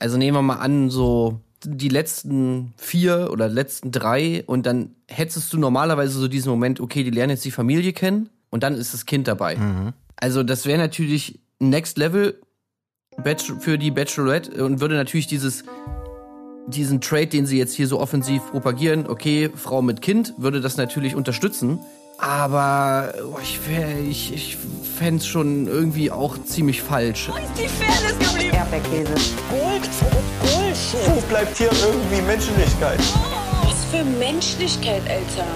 Also nehmen wir mal an, so die letzten vier oder letzten drei und dann hättest du normalerweise so diesen Moment, okay, die lernen jetzt die Familie kennen und dann ist das Kind dabei. Mhm. Also das wäre natürlich Next Level für die Bachelorette und würde natürlich dieses diesen Trade, den sie jetzt hier so offensiv propagieren, okay, Frau mit Kind, würde das natürlich unterstützen. Aber oh, ich, ich, ich fände es schon irgendwie auch ziemlich falsch. Wo ist die Fairness geblieben? Erdbeerkäse. Gold, Bullshit. Wo bleibt hier irgendwie Menschlichkeit? Was für Menschlichkeit, Alter.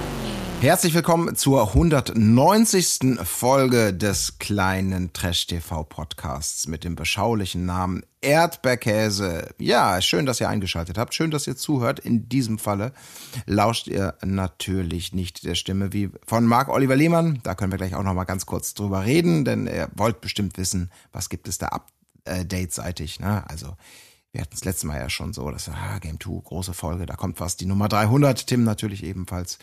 Herzlich willkommen zur 190. Folge des kleinen Trash TV Podcasts mit dem beschaulichen Namen Erdbeerkäse. Ja, schön, dass ihr eingeschaltet habt. Schön, dass ihr zuhört. In diesem Falle lauscht ihr natürlich nicht der Stimme wie von Marc Oliver Lehmann. Da können wir gleich auch noch mal ganz kurz drüber reden, denn ihr wollt bestimmt wissen, was gibt es da update-seitig, ne? Also, wir hatten es letztes Mal ja schon so, das ah, Game 2, große Folge, da kommt was. Die Nummer 300, Tim natürlich ebenfalls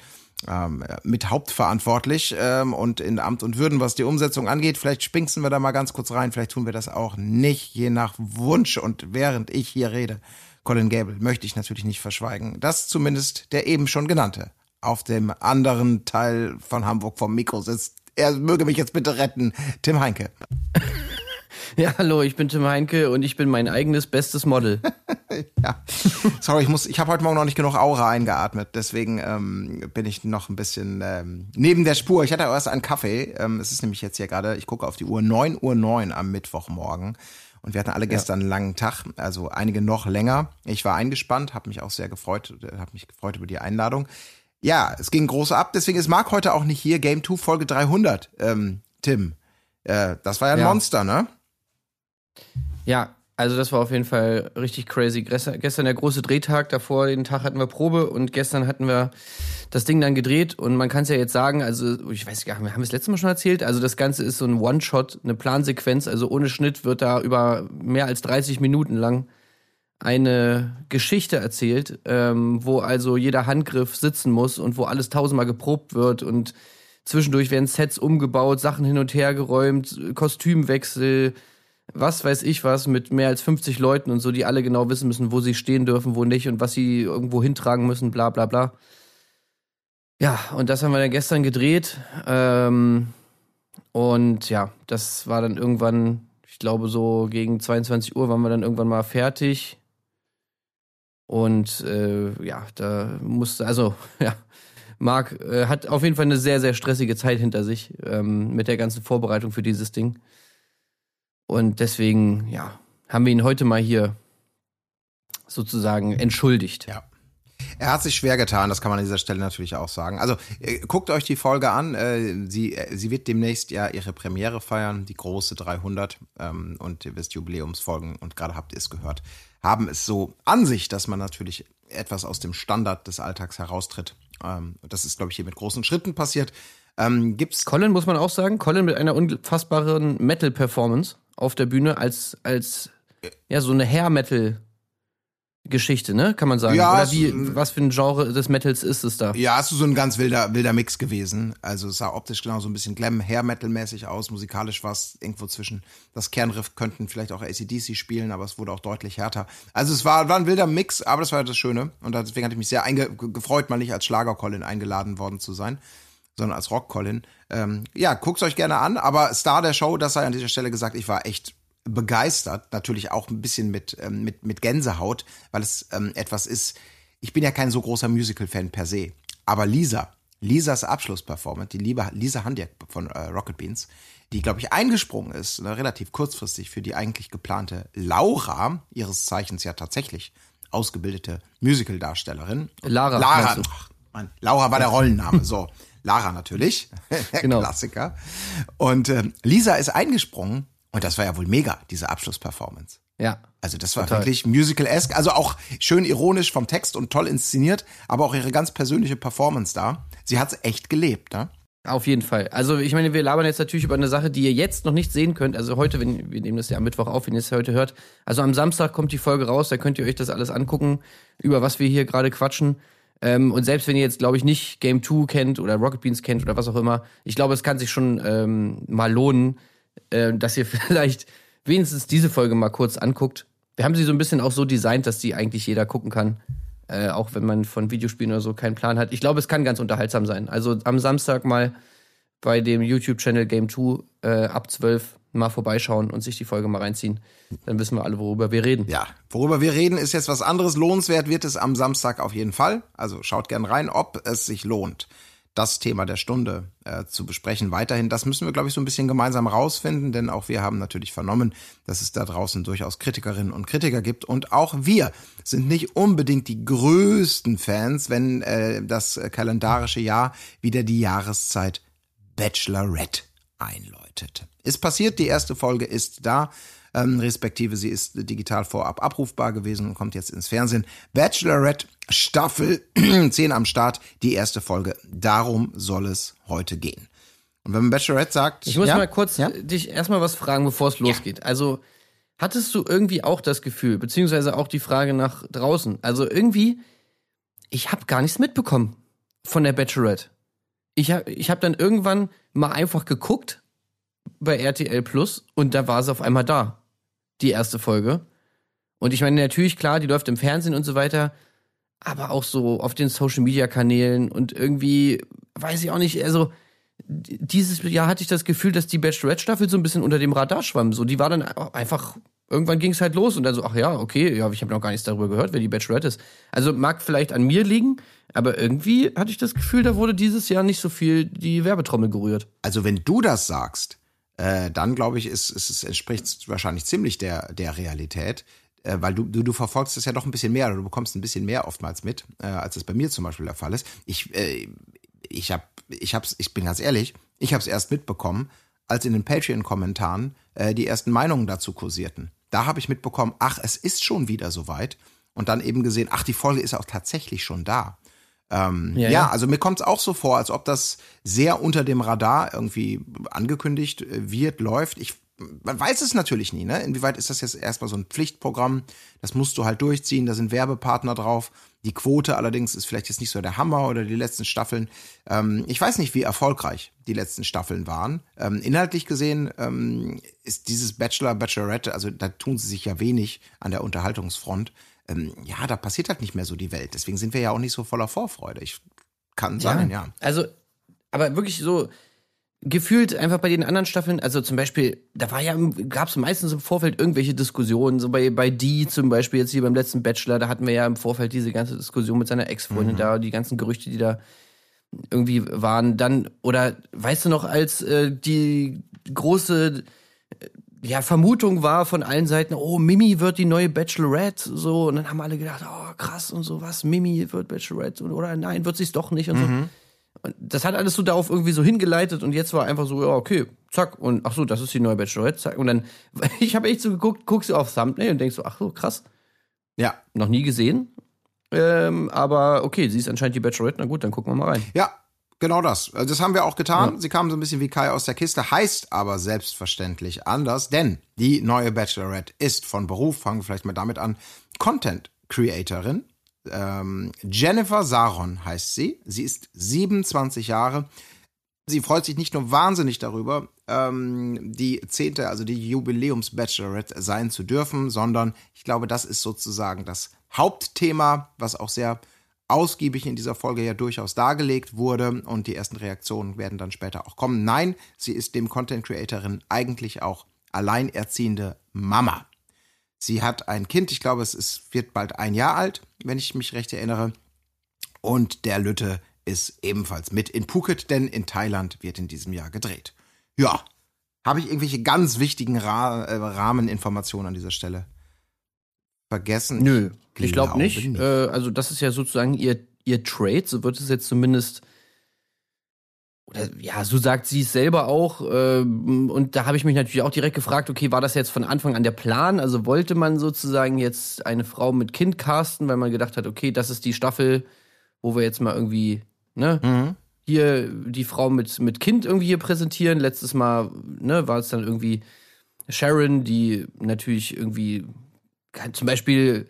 ähm, mit hauptverantwortlich ähm, und in Amt und Würden, was die Umsetzung angeht. Vielleicht spinksen wir da mal ganz kurz rein, vielleicht tun wir das auch nicht, je nach Wunsch. Und während ich hier rede, Colin Gable, möchte ich natürlich nicht verschweigen, dass zumindest der eben schon genannte auf dem anderen Teil von Hamburg vom Mikro sitzt. Er möge mich jetzt bitte retten, Tim Heinke. Ja, hallo, ich bin Tim Heinke und ich bin mein eigenes bestes Model. ja. Sorry, ich muss, ich habe heute Morgen noch nicht genug Aura eingeatmet, deswegen ähm, bin ich noch ein bisschen ähm, neben der Spur. Ich hatte erst einen Kaffee. Ähm, es ist nämlich jetzt hier gerade, ich gucke auf die Uhr, 9 Uhr 9 am Mittwochmorgen. Und wir hatten alle gestern ja. einen langen Tag, also einige noch länger. Ich war eingespannt, habe mich auch sehr gefreut, habe mich gefreut über die Einladung. Ja, es ging groß ab, deswegen ist Marc heute auch nicht hier. Game 2 Folge 300, ähm, Tim. Äh, das war ja ein ja. Monster, ne? Ja, also das war auf jeden Fall richtig crazy. Gestern der große Drehtag, davor den Tag hatten wir Probe und gestern hatten wir das Ding dann gedreht und man kann es ja jetzt sagen, also ich weiß gar nicht, haben wir es letztes Mal schon erzählt? Also das Ganze ist so ein One-Shot, eine Plansequenz, also ohne Schnitt wird da über mehr als 30 Minuten lang eine Geschichte erzählt, ähm, wo also jeder Handgriff sitzen muss und wo alles tausendmal geprobt wird und zwischendurch werden Sets umgebaut, Sachen hin und her geräumt, Kostümwechsel, was weiß ich was mit mehr als 50 Leuten und so, die alle genau wissen müssen, wo sie stehen dürfen, wo nicht und was sie irgendwo hintragen müssen, bla bla bla. Ja, und das haben wir dann gestern gedreht. Ähm, und ja, das war dann irgendwann, ich glaube, so gegen 22 Uhr waren wir dann irgendwann mal fertig. Und äh, ja, da musste, also ja, Marc äh, hat auf jeden Fall eine sehr, sehr stressige Zeit hinter sich ähm, mit der ganzen Vorbereitung für dieses Ding. Und deswegen, ja, haben wir ihn heute mal hier sozusagen entschuldigt. Ja. Er hat sich schwer getan, das kann man an dieser Stelle natürlich auch sagen. Also äh, guckt euch die Folge an. Äh, sie, äh, sie wird demnächst ja ihre Premiere feiern, die große 300 ähm, und ihr wisst Jubiläumsfolgen und gerade habt ihr es gehört, haben es so an sich, dass man natürlich etwas aus dem Standard des Alltags heraustritt. Ähm, das ist, glaube ich, hier mit großen Schritten passiert. Ähm, gibt's Colin muss man auch sagen, Colin mit einer unfassbaren Metal-Performance auf der Bühne als, als ja, so eine Hair-Metal- Geschichte, ne? Kann man sagen. Ja, Oder wie, was für ein Genre des Metals ist es da? Ja, es ist so ein ganz wilder, wilder Mix gewesen. Also es sah optisch genau so ein bisschen Glam, Hair Metal mäßig aus. Musikalisch war es irgendwo zwischen. Das Kernriff könnten vielleicht auch ACDC spielen, aber es wurde auch deutlich härter. Also es war, war ein wilder Mix, aber das war das Schöne. Und deswegen hatte ich mich sehr gefreut, mal nicht als Schlager-Colin eingeladen worden zu sein sondern als Rock-Colin. Ähm, ja, guckt's euch gerne an, aber Star der Show, das sei an dieser Stelle gesagt, ich war echt begeistert, natürlich auch ein bisschen mit, ähm, mit, mit Gänsehaut, weil es ähm, etwas ist, ich bin ja kein so großer Musical-Fan per se, aber Lisa, Lisas Abschlussperformance, die liebe Lisa Handiak von äh, Rocket Beans, die, glaube ich, eingesprungen ist, ne, relativ kurzfristig für die eigentlich geplante Laura, ihres Zeichens ja tatsächlich ausgebildete Musical-Darstellerin. Lara. Lara. Ach, Mann, Laura war der Rollenname, so. Lara natürlich, genau. Klassiker. Und äh, Lisa ist eingesprungen und das war ja wohl mega, diese Abschlussperformance. Ja. Also das war total. wirklich musical-esque, also auch schön ironisch vom Text und toll inszeniert, aber auch ihre ganz persönliche Performance da. Sie hat's echt gelebt, ne? Auf jeden Fall. Also ich meine, wir labern jetzt natürlich über eine Sache, die ihr jetzt noch nicht sehen könnt. Also heute, wenn wir nehmen das ja am Mittwoch auf, wenn ihr es heute hört. Also am Samstag kommt die Folge raus, da könnt ihr euch das alles angucken, über was wir hier gerade quatschen. Ähm, und selbst wenn ihr jetzt, glaube ich, nicht Game 2 kennt oder Rocket Beans kennt oder was auch immer, ich glaube, es kann sich schon ähm, mal lohnen, äh, dass ihr vielleicht wenigstens diese Folge mal kurz anguckt. wir haben sie so ein bisschen auch so designt, dass die eigentlich jeder gucken kann. Äh, auch wenn man von Videospielen oder so keinen Plan hat. Ich glaube, es kann ganz unterhaltsam sein. Also am Samstag mal bei dem YouTube-Channel Game 2 äh, ab 12 mal vorbeischauen und sich die Folge mal reinziehen. Dann wissen wir alle, worüber wir reden. Ja, worüber wir reden, ist jetzt was anderes. Lohnenswert wird es am Samstag auf jeden Fall. Also schaut gern rein, ob es sich lohnt, das Thema der Stunde äh, zu besprechen. Weiterhin, das müssen wir, glaube ich, so ein bisschen gemeinsam rausfinden, denn auch wir haben natürlich vernommen, dass es da draußen durchaus Kritikerinnen und Kritiker gibt. Und auch wir sind nicht unbedingt die größten Fans, wenn äh, das kalendarische Jahr wieder die Jahreszeit Bachelorette einläutet. Ist passiert, die erste Folge ist da ähm, respektive sie ist digital vorab abrufbar gewesen und kommt jetzt ins Fernsehen. Bachelorette Staffel 10 am Start, die erste Folge. Darum soll es heute gehen. Und wenn man Bachelorette sagt. Ich muss ja? mal kurz Ja? dich erstmal was fragen, bevor es losgeht. Also, hattest du irgendwie auch das Gefühl, beziehungsweise auch die Frage nach draußen? Also irgendwie, ich habe gar nichts mitbekommen von der Bachelorette. Ich habe ich hab dann irgendwann mal einfach geguckt bei RTL Plus und da war sie auf einmal da. Die erste Folge. Und ich meine, natürlich, klar, die läuft im Fernsehen und so weiter, aber auch so auf den Social Media Kanälen und irgendwie, weiß ich auch nicht, also dieses Jahr hatte ich das Gefühl, dass die Bachelorette-Staffel so ein bisschen unter dem Radar schwamm. So, die war dann einfach, irgendwann ging es halt los und dann so, ach ja, okay, ja, ich habe noch gar nichts darüber gehört, wer die Bachelorette ist. Also mag vielleicht an mir liegen, aber irgendwie hatte ich das Gefühl, da wurde dieses Jahr nicht so viel die Werbetrommel gerührt. Also wenn du das sagst, äh, dann glaube ich, ist, ist, es entspricht wahrscheinlich ziemlich der, der Realität. Äh, weil du, du, du verfolgst es ja doch ein bisschen mehr oder du bekommst ein bisschen mehr oftmals mit, äh, als es bei mir zum Beispiel der Fall ist. Ich, äh, ich hab, ich hab's, ich bin ganz ehrlich, ich habe es erst mitbekommen, als in den Patreon-Kommentaren äh, die ersten Meinungen dazu kursierten. Da habe ich mitbekommen, ach, es ist schon wieder soweit. Und dann eben gesehen, ach, die Folge ist auch tatsächlich schon da. Ähm, ja, Ja, ja. also mir kommt es auch so vor, als ob das sehr unter dem Radar irgendwie angekündigt äh, wird, läuft. Ich man weiß es natürlich nie, ne? Inwieweit ist das jetzt erstmal so ein Pflichtprogramm? Das musst du halt durchziehen, da sind Werbepartner drauf. Die Quote allerdings ist vielleicht jetzt nicht so der Hammer oder die letzten Staffeln. Ähm, ich weiß nicht, wie erfolgreich die letzten Staffeln waren. Ähm, inhaltlich gesehen ähm, ist dieses Bachelor, Bachelorette, also da tun sie sich ja wenig an der Unterhaltungsfront. Ähm, ja, da passiert halt nicht mehr so die Welt. Deswegen sind wir ja auch nicht so voller Vorfreude. Ich kann sein, ja. Also, aber wirklich so gefühlt einfach bei den anderen Staffeln, also zum Beispiel, da war ja, gab es meistens im Vorfeld irgendwelche Diskussionen, so bei, bei die zum Beispiel jetzt hier beim letzten Bachelor, da hatten wir ja im Vorfeld diese ganze Diskussion mit seiner Ex-Freundin da, die ganzen Gerüchte, die da irgendwie waren. Dann, oder weißt du noch, als äh, die große äh, ja, Vermutung war von allen Seiten, oh, Mimi wird die neue Bachelorette, so, und dann haben alle gedacht, oh, krass und so, was, Mimi wird Bachelorette, und, oder nein, wird sie's doch nicht und so. Und das hat alles so darauf irgendwie so hingeleitet und jetzt war einfach so, ja, okay, zack, und ach so, das ist die neue Bachelorette, zack, und dann, ich habe echt so geguckt, guckst du auf Thumbnail und denkst so, ach so, krass, Ja, noch nie gesehen, ähm, aber okay, sie ist anscheinend die Bachelorette, na gut, dann gucken wir mal rein. Ja, genau das. Also Das haben wir auch getan. Sie kam so ein bisschen wie Kai aus der Kiste, heißt aber selbstverständlich anders, denn die neue Bachelorette ist von Beruf, fangen wir vielleicht mal damit an, Content Creatorin. Ähm, Jennifer Saron heißt sie. Sie ist 27 Jahre. Sie freut sich nicht nur wahnsinnig darüber, ähm, die zehnte, also die Jubiläums-Bachelorette sein zu dürfen, sondern ich glaube, das ist sozusagen das Hauptthema, was auch sehr ausgiebig in dieser Folge ja durchaus dargelegt wurde und die ersten Reaktionen werden dann später auch kommen. Nein, sie ist dem Content Creatorin eigentlich auch alleinerziehende Mama. Sie hat ein Kind, ich glaube, es ist, wird bald ein Jahr alt, wenn ich mich recht erinnere. Und der Lütte ist ebenfalls mit in Phuket, denn in Thailand wird in diesem Jahr gedreht. Ja, habe ich irgendwelche ganz wichtigen Ra äh, Rahmeninformationen an dieser Stelle vergessen? Nö, ich glaube nicht. nicht. Äh, also das ist ja sozusagen ihr, ihr Trade, so wird es jetzt zumindest. Oder ja, so sagt sie es selber auch. ähm, und da habe ich mich natürlich auch direkt gefragt, okay, war das jetzt von Anfang an der Plan? Also wollte man sozusagen jetzt eine Frau mit Kind casten, weil man gedacht hat, okay, das ist die Staffel, wo wir jetzt mal irgendwie, ne, Mhm. hier die Frau mit, mit Kind irgendwie hier präsentieren. Letztes Mal, ne, war es dann irgendwie Sharon, die natürlich irgendwie zum Beispiel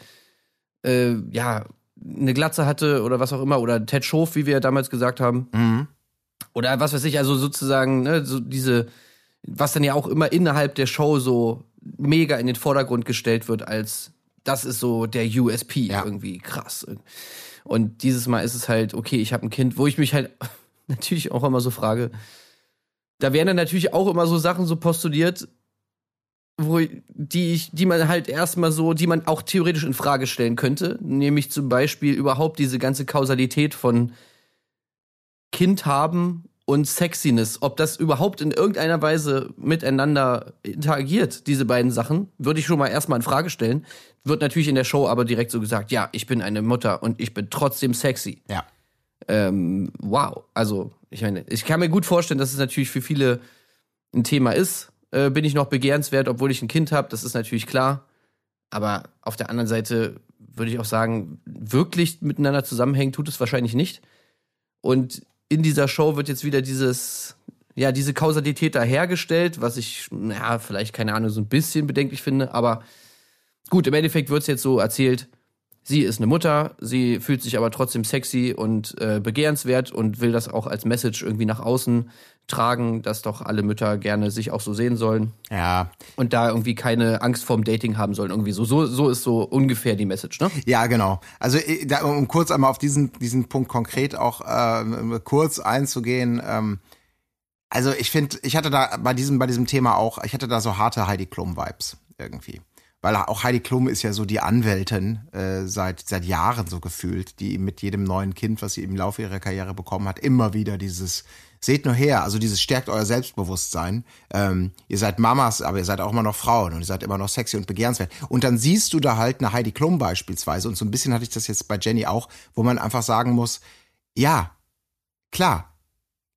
äh, ja eine Glatze hatte oder was auch immer oder Ted Schof, wie wir damals gesagt haben Mhm. Oder was weiß ich, also sozusagen ne, so diese was dann ja auch immer innerhalb der Show so mega in den Vordergrund gestellt wird als das ist so der USP Ja. irgendwie krass. Und dieses Mal ist es halt, okay, ich habe ein Kind, wo ich mich halt natürlich auch immer so frage, da werden dann natürlich auch immer so Sachen so postuliert, wo die ich, die man halt erstmal so, die man auch theoretisch in Frage stellen könnte, nämlich zum Beispiel überhaupt diese ganze Kausalität von Kind haben und Sexiness, ob das überhaupt in irgendeiner Weise miteinander interagiert, diese beiden Sachen, würde ich schon mal erstmal in Frage stellen. Wird natürlich in der Show aber direkt so gesagt, ja, ich bin eine Mutter und ich bin trotzdem sexy. Ja. Ähm, wow. Also, ich meine, ich kann mir gut vorstellen, dass es natürlich für viele ein Thema ist. Äh, bin ich noch begehrenswert, obwohl ich ein Kind habe, das ist natürlich klar. Aber auf der anderen Seite würde ich auch sagen, wirklich miteinander zusammenhängen tut es wahrscheinlich nicht. Und in dieser Show wird jetzt wieder dieses, ja, diese Kausalität da hergestellt, was ich, ja, vielleicht, keine Ahnung, so ein bisschen bedenklich finde. Aber gut, im Endeffekt wird es jetzt so erzählt, sie ist eine Mutter, sie fühlt sich aber trotzdem sexy und äh, begehrenswert und will das auch als Message irgendwie nach außen tragen, dass doch alle Mütter gerne sich auch so sehen sollen Ja. und da irgendwie keine Angst vorm Dating haben sollen. Irgendwie so. So, so ist so ungefähr die Message, ne? Ja, genau. Also äh, da, um kurz einmal auf diesen, diesen Punkt konkret auch äh, kurz einzugehen. Ähm, also ich finde, ich hatte da bei diesem, bei diesem Thema auch, ich hatte da so harte Heidi Klum-Vibes irgendwie. Weil auch Heidi Klum ist ja so die Anwältin äh, seit, seit Jahren so gefühlt, die mit jedem neuen Kind, was sie im Laufe ihrer Karriere bekommen hat, immer wieder dieses Seht nur her, also dieses stärkt euer Selbstbewusstsein. Ähm, ihr seid Mamas, aber ihr seid auch immer noch Frauen und ihr seid immer noch sexy und begehrenswert. Und dann siehst du da halt eine Heidi Klum beispielsweise und so ein bisschen hatte ich das jetzt bei Jenny auch, wo man einfach sagen muss, ja, klar,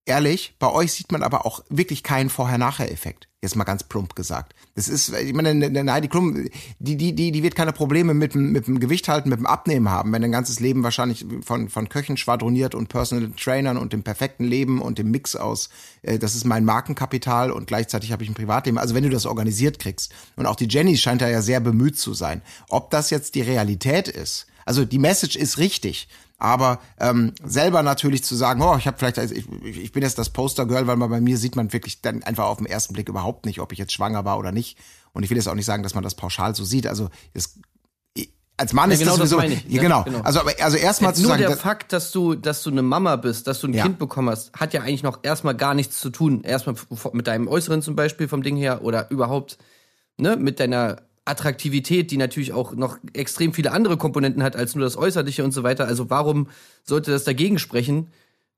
ehrlich, bei euch sieht man aber auch wirklich keinen Vorher-Nachher-Effekt. Jetzt mal ganz plump gesagt. Das ist, ich meine, eine- eine Heidi Klum, die, die, die, die wird keine Probleme mit, dem- mit dem Gewicht halten, mit dem Abnehmen haben, wenn ein ganzes Leben wahrscheinlich von, von Köchen schwadroniert und Personal Trainern und dem perfekten Leben und dem Mix aus, äh, das ist mein Markenkapital und gleichzeitig habe ich ein Privatleben. Also wenn du das organisiert kriegst. Und auch die Jenny scheint da ja sehr bemüht zu sein. Ob das jetzt die Realität ist, also die Message ist richtig, aber ähm, selber natürlich zu sagen, oh, ich habe vielleicht, also ich, ich bin jetzt das Postergirl, weil man bei mir sieht man wirklich dann einfach auf den ersten Blick überhaupt nicht, ob ich jetzt schwanger war oder nicht. Und ich will jetzt auch nicht sagen, dass man das pauschal so sieht. Also es, als Mann Ja, ist genau das das sowieso, meine ich. Ja, Ja, genau. genau. Also also erstmal zu Nur sagen, der das- Fakt, dass du, dass du eine Mama bist, dass du ein Ja. Kind bekommen hast, hat ja eigentlich noch erstmal gar nichts zu tun. Erstmal mit deinem Äußeren zum Beispiel vom Ding her oder überhaupt ne, mit deiner Attraktivität, die natürlich auch noch extrem viele andere Komponenten hat als nur das Äußerliche und so weiter. Also warum sollte das dagegen sprechen,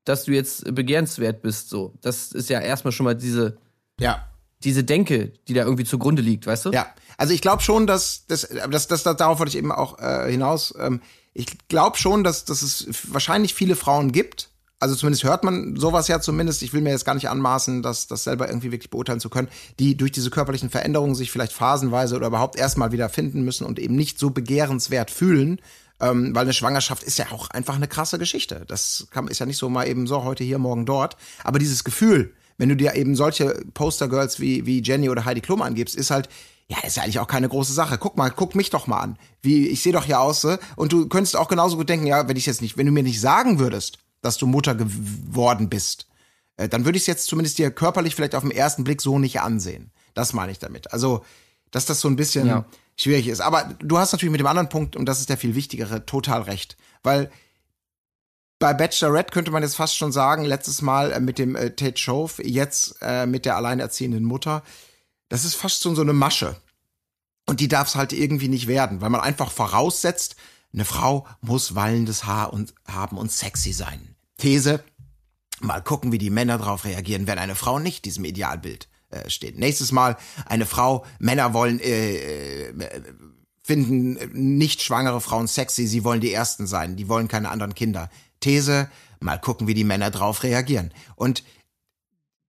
dass du jetzt begehrenswert bist? So, das ist ja erstmal schon mal diese ja. diese Denke, die da irgendwie zugrunde liegt, weißt du? Ja, also ich glaube schon, dass das, das, das, darauf wollte ich eben auch äh, hinaus. Ähm, ich glaube schon, dass, dass es wahrscheinlich viele Frauen gibt. Also zumindest hört man sowas ja zumindest. Ich will mir jetzt gar nicht anmaßen, das, das selber irgendwie wirklich beurteilen zu können, die durch diese körperlichen Veränderungen sich vielleicht phasenweise oder überhaupt erstmal wieder finden müssen und eben nicht so begehrenswert fühlen. Ähm, weil eine Schwangerschaft ist ja auch einfach eine krasse Geschichte. Das kann, ist ja nicht so mal eben so heute hier, morgen dort. Aber dieses Gefühl, wenn du dir eben solche Postergirls wie, wie Jenny oder Heidi Klum angibst, ist halt, ja, ist ja eigentlich auch keine große Sache. Guck mal, guck mich doch mal an. Wie, ich sehe doch hier aus, äh, und du könntest auch genauso gut denken, ja, wenn ich jetzt nicht, wenn du mir nicht sagen würdest, dass du Mutter geworden bist, äh, dann würde ich es jetzt zumindest dir körperlich vielleicht auf den ersten Blick so nicht ansehen. Das meine ich damit. Also, dass das so ein bisschen Ja. schwierig ist. Aber du hast natürlich mit dem anderen Punkt, und das ist der viel wichtigere, total recht. Weil bei Bachelorette könnte man jetzt fast schon sagen, letztes Mal äh, mit dem äh, Tate Shove, jetzt äh, mit der alleinerziehenden Mutter, das ist fast schon so eine Masche. Und die darf es halt irgendwie nicht werden, weil man einfach voraussetzt, eine Frau muss wallendes Haar und haben und sexy sein. These, mal gucken, wie die Männer darauf reagieren, wenn eine Frau nicht diesem Idealbild äh, steht. Nächstes Mal eine Frau, Männer wollen äh, äh, finden äh, nicht schwangere Frauen sexy, sie wollen die ersten sein, die wollen keine anderen Kinder. These, mal gucken, wie die Männer drauf reagieren. Und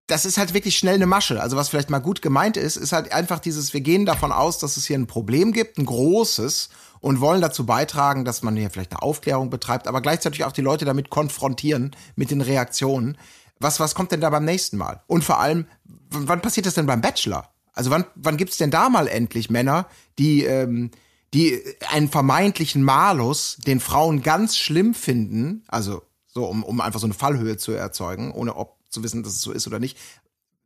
das ist halt wirklich schnell eine Masche. Also was vielleicht mal gut gemeint ist, ist halt einfach dieses, wir gehen davon aus, dass es hier ein Problem gibt, ein großes, und wollen dazu beitragen, dass man hier vielleicht eine Aufklärung betreibt, aber gleichzeitig auch die Leute damit konfrontieren, mit den Reaktionen. Was, was kommt denn da beim nächsten Mal? Und vor allem, wann passiert das denn beim Bachelor? Also wann, wann gibt's denn da mal endlich Männer, die, ähm, die einen vermeintlichen Malus, den Frauen ganz schlimm finden, also so, um, um einfach so eine Fallhöhe zu erzeugen, ohne ob zu wissen, dass es so ist oder nicht,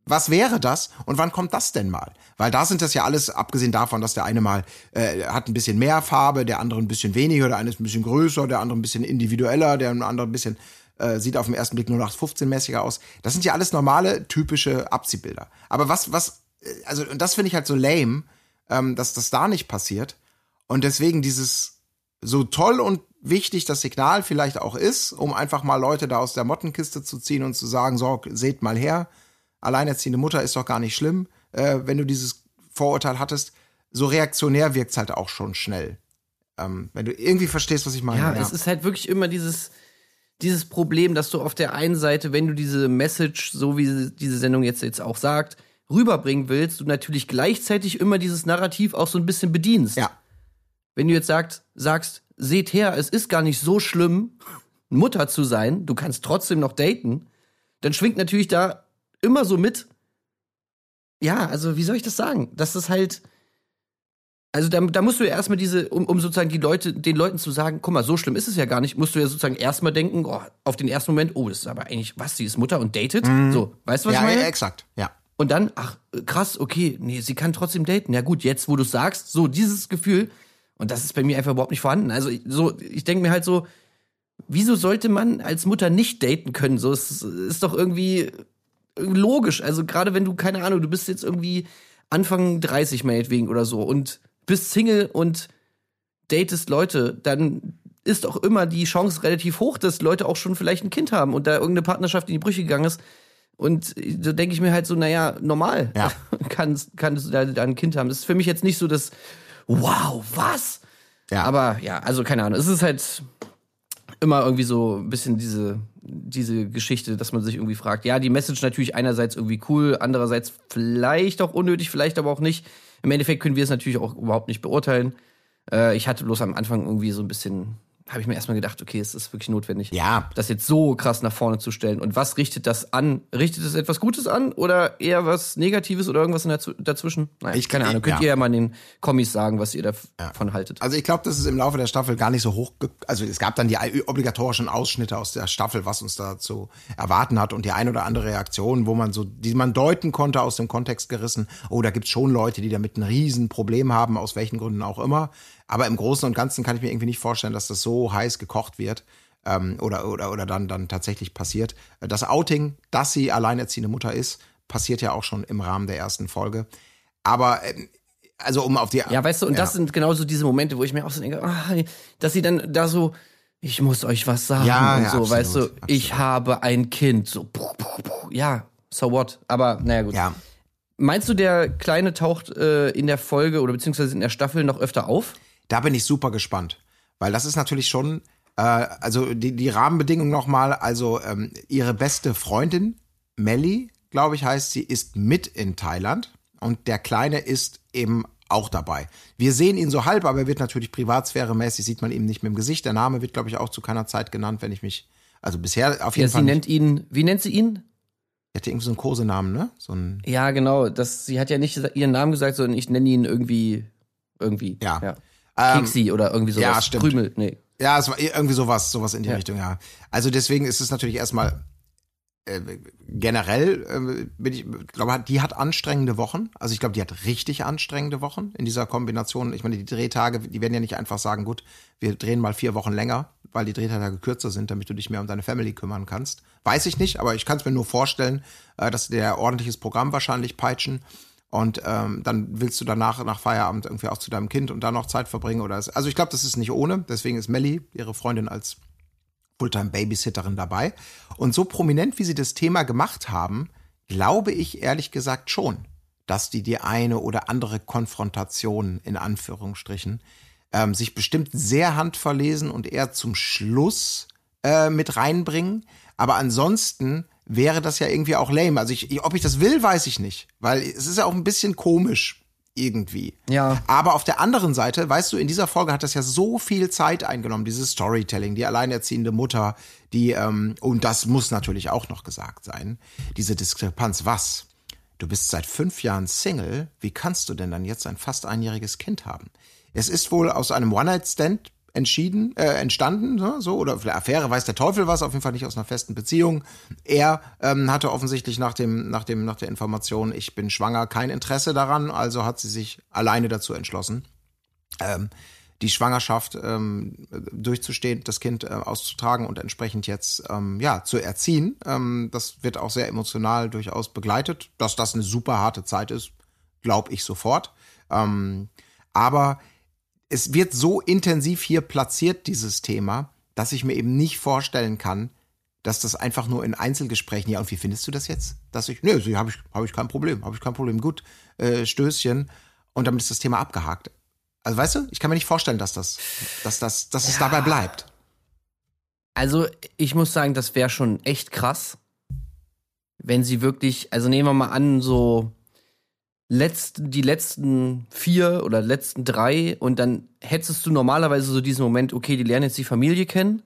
was wäre das und wann kommt das denn mal? Weil da sind das ja alles, abgesehen davon, dass der eine mal äh, hat ein bisschen mehr Farbe, der andere ein bisschen weniger, der eine ist ein bisschen größer, der andere ein bisschen individueller, der andere ein bisschen äh, sieht auf den ersten Blick nur nach 15 mäßiger aus. Das sind ja alles normale, typische Abziehbilder. Aber was, was, äh, also, und das finde ich halt so lame, ähm, dass das da nicht passiert. Und deswegen dieses so toll und wichtig das Signal vielleicht auch ist, um einfach mal Leute da aus der Mottenkiste zu ziehen und zu sagen, so, seht mal her, alleinerziehende Mutter ist doch gar nicht schlimm, äh, wenn du dieses Vorurteil hattest. So reaktionär wirkt's halt auch schon schnell. Ähm, wenn du irgendwie verstehst, was ich meine. Ja, ja, es ist halt wirklich immer dieses, dieses Problem, dass du auf der einen Seite, wenn du diese Message, so wie diese Sendung jetzt, jetzt auch sagt, rüberbringen willst, du natürlich gleichzeitig immer dieses Narrativ auch so ein bisschen bedienst. Ja. Wenn du jetzt sagst, sagst, seht her, es ist gar nicht so schlimm, Mutter zu sein, du kannst trotzdem noch daten, dann schwingt natürlich da immer so mit, ja, also wie soll ich das sagen? Das ist halt, also da, da musst du ja erstmal diese, um, um sozusagen die Leute, den Leuten zu sagen, guck mal, so schlimm ist es ja gar nicht, musst du ja sozusagen erstmal denken, oh, auf den ersten Moment, oh, das ist aber eigentlich, was, sie ist Mutter und datet? So, weißt du, was ja, ich meine? ja, exakt, ja. Und dann, ach, krass, okay, nee, sie kann trotzdem daten. Ja gut, jetzt, wo du sagst, so dieses Gefühl, und das ist bei mir einfach überhaupt nicht vorhanden. Also ich- so, ich denke mir halt so, wieso sollte man als Mutter nicht daten können? So, es ist doch irgendwie logisch. Also gerade wenn du, keine Ahnung, du bist jetzt irgendwie Anfang 30 meinetwegen oder so und bist Single und datest Leute, dann ist auch immer die Chance relativ hoch, dass Leute auch schon vielleicht ein Kind haben und da irgendeine Partnerschaft in die Brüche gegangen ist. Und so denke ich mir halt so, naja, normal Ja. kannst, kannst du da, da ein Kind haben. Das ist für mich jetzt nicht so das, wow, was? Ja. Aber ja, also keine Ahnung. Es ist halt immer irgendwie so ein bisschen diese, diese Geschichte, dass man sich irgendwie fragt, ja, die Message natürlich einerseits irgendwie cool, andererseits vielleicht auch unnötig, vielleicht aber auch nicht. Im Endeffekt können wir es natürlich auch überhaupt nicht beurteilen. Äh, ich hatte bloß am Anfang irgendwie so ein bisschen, habe ich mir erstmal gedacht, okay, es ist wirklich notwendig, Ja. das jetzt so krass nach vorne zu stellen. Und was richtet das an? Richtet es etwas Gutes an oder eher was Negatives oder irgendwas der, dazwischen? Nein, Ich- keine Ahnung. Könnt ja. ihr ja mal in den Kommis sagen, was ihr davon haltet. Also ich glaube, das ist im Laufe der Staffel gar nicht so hoch. Also es gab dann die obligatorischen Ausschnitte aus der Staffel, was uns da zu erwarten hat und die ein oder andere Reaktion, wo man so, die man deuten konnte aus dem Kontext gerissen. Oh, da gibt's schon Leute, die damit ein Riesenproblem haben, aus welchen Gründen auch immer. Aber im Großen und Ganzen kann ich mir irgendwie nicht vorstellen, dass das so heiß gekocht wird. Ähm, oder, oder, oder dann, dann tatsächlich passiert. Das Outing, dass sie alleinerziehende Mutter ist, passiert ja auch schon im Rahmen der ersten Folge. Aber ähm, also um auf die Ja, weißt du, und das sind genauso diese Momente, wo ich mir auch so denke, ah, dass sie dann da so, ich muss euch was sagen Ja, und ja, so, absolut, weißt du, absolut. ich habe ein Kind, so, puh, puh, puh, ja, so what, aber naja gut. Ja, Meinst du, der Kleine taucht äh, in der Folge oder beziehungsweise in der Staffel noch öfter auf? Da bin ich super gespannt, weil das ist natürlich schon, äh, also die, die Rahmenbedingungen nochmal, also ähm, ihre beste Freundin, Melly, glaube ich, heißt sie, ist mit in Thailand und der Kleine ist eben auch dabei. Wir sehen ihn so halb, aber er wird natürlich privatsphäremäßig, sieht man ihm nicht mit dem Gesicht. Der Name wird, glaube ich, auch zu keiner Zeit genannt, wenn ich mich, also bisher auf Ja, jeden sie Fall. nennt ihn, wie nennt sie ihn? Er hatte irgendwie so einen Kosenamen, ne? So ein, Ja, genau, das, sie hat ja nicht ihren Namen gesagt, sondern ich nenne ihn irgendwie, irgendwie. Ja. ja. Ähm, Keksi oder irgendwie sowas. ja, stimmt. Krümel, nee. Ja, es war irgendwie sowas, sowas in die Ja. Richtung, ja. Also deswegen ist es natürlich erstmal äh, generell, äh, bin ich glaube, die hat anstrengende Wochen. Also ich glaube, die hat richtig anstrengende Wochen in dieser Kombination. Ich meine, die Drehtage, die werden ja nicht einfach sagen, gut, wir drehen mal vier Wochen länger, weil die Drehtage kürzer sind, damit du dich mehr um deine Family kümmern kannst. Weiß ich nicht, aber ich kann es mir nur vorstellen, äh, dass der ordentliches Programm wahrscheinlich peitschen. Und ähm, dann willst du danach nach Feierabend irgendwie auch zu deinem Kind und dann noch Zeit verbringen oder es, also ich glaube, das ist nicht ohne. Deswegen ist Melly, ihre Freundin, als Fulltime-Babysitterin dabei. Und so prominent, wie sie das Thema gemacht haben, glaube ich ehrlich gesagt schon, dass die die eine oder andere Konfrontation in Anführungsstrichen ähm, sich bestimmt sehr handverlesen und eher zum Schluss äh, mit reinbringen. Aber ansonsten wäre das ja irgendwie auch lame. Also ich, ob ich das will, weiß ich nicht, weil es ist ja auch ein bisschen komisch irgendwie. Ja. Aber auf der anderen Seite, weißt du, in dieser Folge hat das ja so viel Zeit eingenommen, dieses Storytelling, die alleinerziehende Mutter, die, ähm, und das muss natürlich auch noch gesagt sein, diese Diskrepanz, was? Du bist seit fünf Jahren Single, wie kannst du denn dann jetzt ein fast einjähriges Kind haben? Es ist wohl aus einem One-Night-Stand entschieden, äh, entstanden, so, oder Affäre, weiß der Teufel was, auf jeden Fall nicht aus einer festen Beziehung. Er ähm, hatte offensichtlich nach dem, nach dem, nach der Information, ich bin schwanger, kein Interesse daran, also hat sie sich alleine dazu entschlossen, ähm, die Schwangerschaft ähm, durchzustehen, das Kind äh, auszutragen und entsprechend jetzt ähm, ja zu erziehen. Ähm, das wird auch sehr emotional durchaus begleitet, dass das eine super harte Zeit ist, glaube ich sofort. Ähm, aber es wird so intensiv hier platziert, dieses Thema, dass ich mir eben nicht vorstellen kann, dass das einfach nur in Einzelgesprächen, ja, und wie findest du das jetzt? Dass ich, nee, so habe ich, hab ich kein Problem, habe ich kein Problem, gut, äh, Stößchen. Und damit ist das Thema abgehakt. Also weißt du, ich kann mir nicht vorstellen, dass das, dass das, dass es dabei bleibt. Also, ich muss sagen, das wäre schon echt krass, wenn sie wirklich, also nehmen wir mal an, so letzten, die letzten vier oder letzten drei und dann hättest du normalerweise so diesen Moment, okay, die lernen jetzt die Familie kennen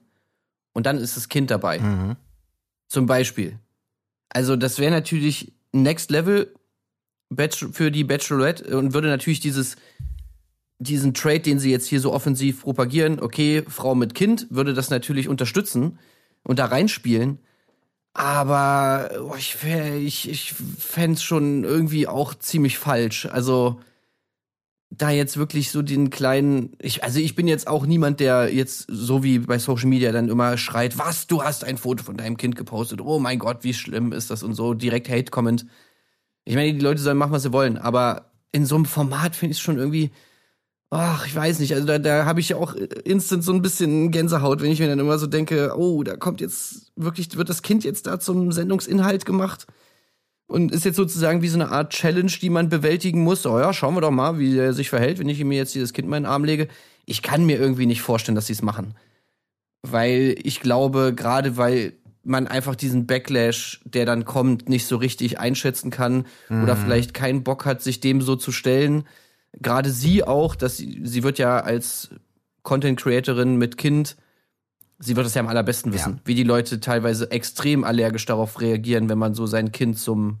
und dann ist das Kind dabei. Mhm. Zum Beispiel. Also das wäre natürlich Next Level für die Bachelorette und würde natürlich dieses diesen Trade, den sie jetzt hier so offensiv propagieren, okay, Frau mit Kind, würde das natürlich unterstützen und da reinspielen. Aber oh, ich, ich, ich fände es schon irgendwie auch ziemlich falsch. Also da jetzt wirklich so den kleinen, ich, also ich bin jetzt auch niemand, der jetzt so wie bei Social Media dann immer schreit, was, du hast ein Foto von deinem Kind gepostet, oh mein Gott, wie schlimm ist das und so, direkt Hate-Comment. Ich meine, die Leute sollen machen, was sie wollen, aber in so einem Format finde ich es schon irgendwie, Ach, ich weiß nicht. Also da, da habe ich ja auch instant so ein bisschen Gänsehaut, wenn ich mir dann immer so denke, oh, da kommt jetzt wirklich, wird das Kind jetzt da zum Sendungsinhalt gemacht und ist jetzt sozusagen wie so eine Art Challenge, die man bewältigen muss. Oh ja, schauen wir doch mal, wie er sich verhält, wenn ich mir jetzt dieses Kind in meinen Arm lege. Ich kann mir irgendwie nicht vorstellen, dass sie es machen. Weil ich glaube, gerade weil man einfach diesen Backlash, der dann kommt, nicht so richtig einschätzen kann mhm. oder vielleicht keinen Bock hat, sich dem so zu stellen gerade sie auch, dass sie, sie wird ja als Content Creatorin mit Kind, sie wird das ja am allerbesten wissen, ja. wie die Leute teilweise extrem allergisch darauf reagieren, wenn man so sein Kind zum,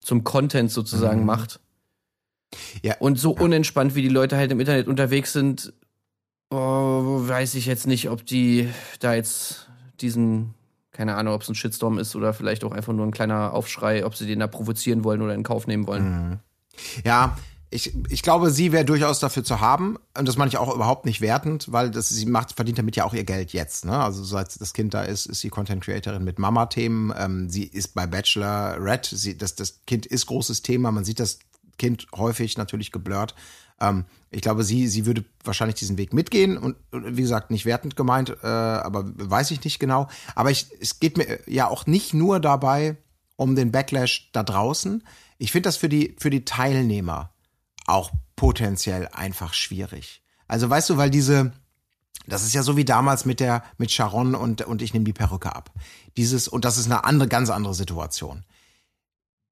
zum Content sozusagen mhm. macht. Ja. Und so ja. unentspannt, wie die Leute halt im Internet unterwegs sind, oh, weiß ich jetzt nicht, ob die da jetzt diesen, keine Ahnung, ob es ein Shitstorm ist oder vielleicht auch einfach nur ein kleiner Aufschrei, ob sie den da provozieren wollen oder in Kauf nehmen wollen. Mhm. Ja, ich, ich glaube, sie wäre durchaus dafür zu haben. Und das meine ich auch überhaupt nicht wertend, weil das, sie macht, verdient damit ja auch ihr Geld jetzt. Ne? Also seit das Kind da ist, ist sie Content Creatorin mit Mama-Themen. Ähm, sie ist bei Bachelor Red. Sie, das, das Kind ist großes Thema. Man sieht das Kind häufig natürlich geblurrt. Ähm, ich glaube, sie, sie würde wahrscheinlich diesen Weg mitgehen und wie gesagt, nicht wertend gemeint, äh, aber weiß ich nicht genau. Aber ich, es geht mir ja auch nicht nur dabei um den Backlash da draußen. Ich finde das für die, für die Teilnehmer auch potenziell einfach schwierig. Also weißt du, weil diese, das ist ja so wie damals mit der, mit Sharon und, und ich nehme die Perücke ab. Dieses, und das ist eine andere, ganz andere Situation.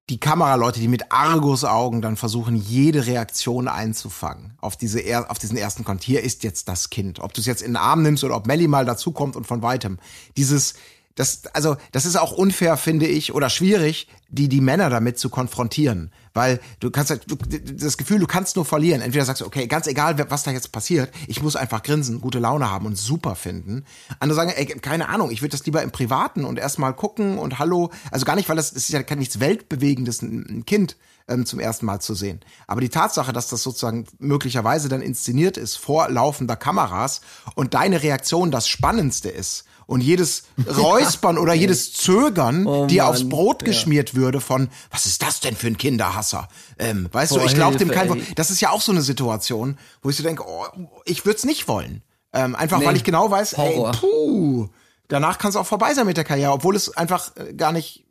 Die Kameraleute, die mit Argusaugen dann versuchen, jede Reaktion einzufangen auf diese, auf diesen ersten Kont. Hier ist jetzt das Kind. Ob du es jetzt in den Arm nimmst oder ob Melly mal dazukommt und von weitem. Dieses, das, also, das ist auch unfair, finde ich, oder schwierig, die, die Männer damit zu konfrontieren. Weil du kannst halt, du, das Gefühl, du kannst nur verlieren. Entweder sagst du, okay, ganz egal, was da jetzt passiert, ich muss einfach grinsen, gute Laune haben und super finden. Andere sagen, ey, keine Ahnung, ich würde das lieber im Privaten und erstmal gucken und hallo. Also gar nicht, weil das, das ist ja kein nichts Weltbewegendes, ein Kind ähm, zum ersten Mal zu sehen. Aber die Tatsache, dass das sozusagen möglicherweise dann inszeniert ist vor laufender Kameras und deine Reaktion das Spannendste ist und jedes Räuspern oder jedes Zögern oh dir aufs Brot ja. geschmiert würde von, was ist das denn für ein Kinderhasser? Ähm, weißt oh, du, ich glaube dem kein Wort. Das ist ja auch so eine Situation, wo ich so denke, oh, ich würde es nicht wollen. Ähm, einfach nee. weil ich genau weiß, Horror. ey, puh, danach kann es auch vorbei sein mit der Karriere, obwohl es einfach äh, gar nicht,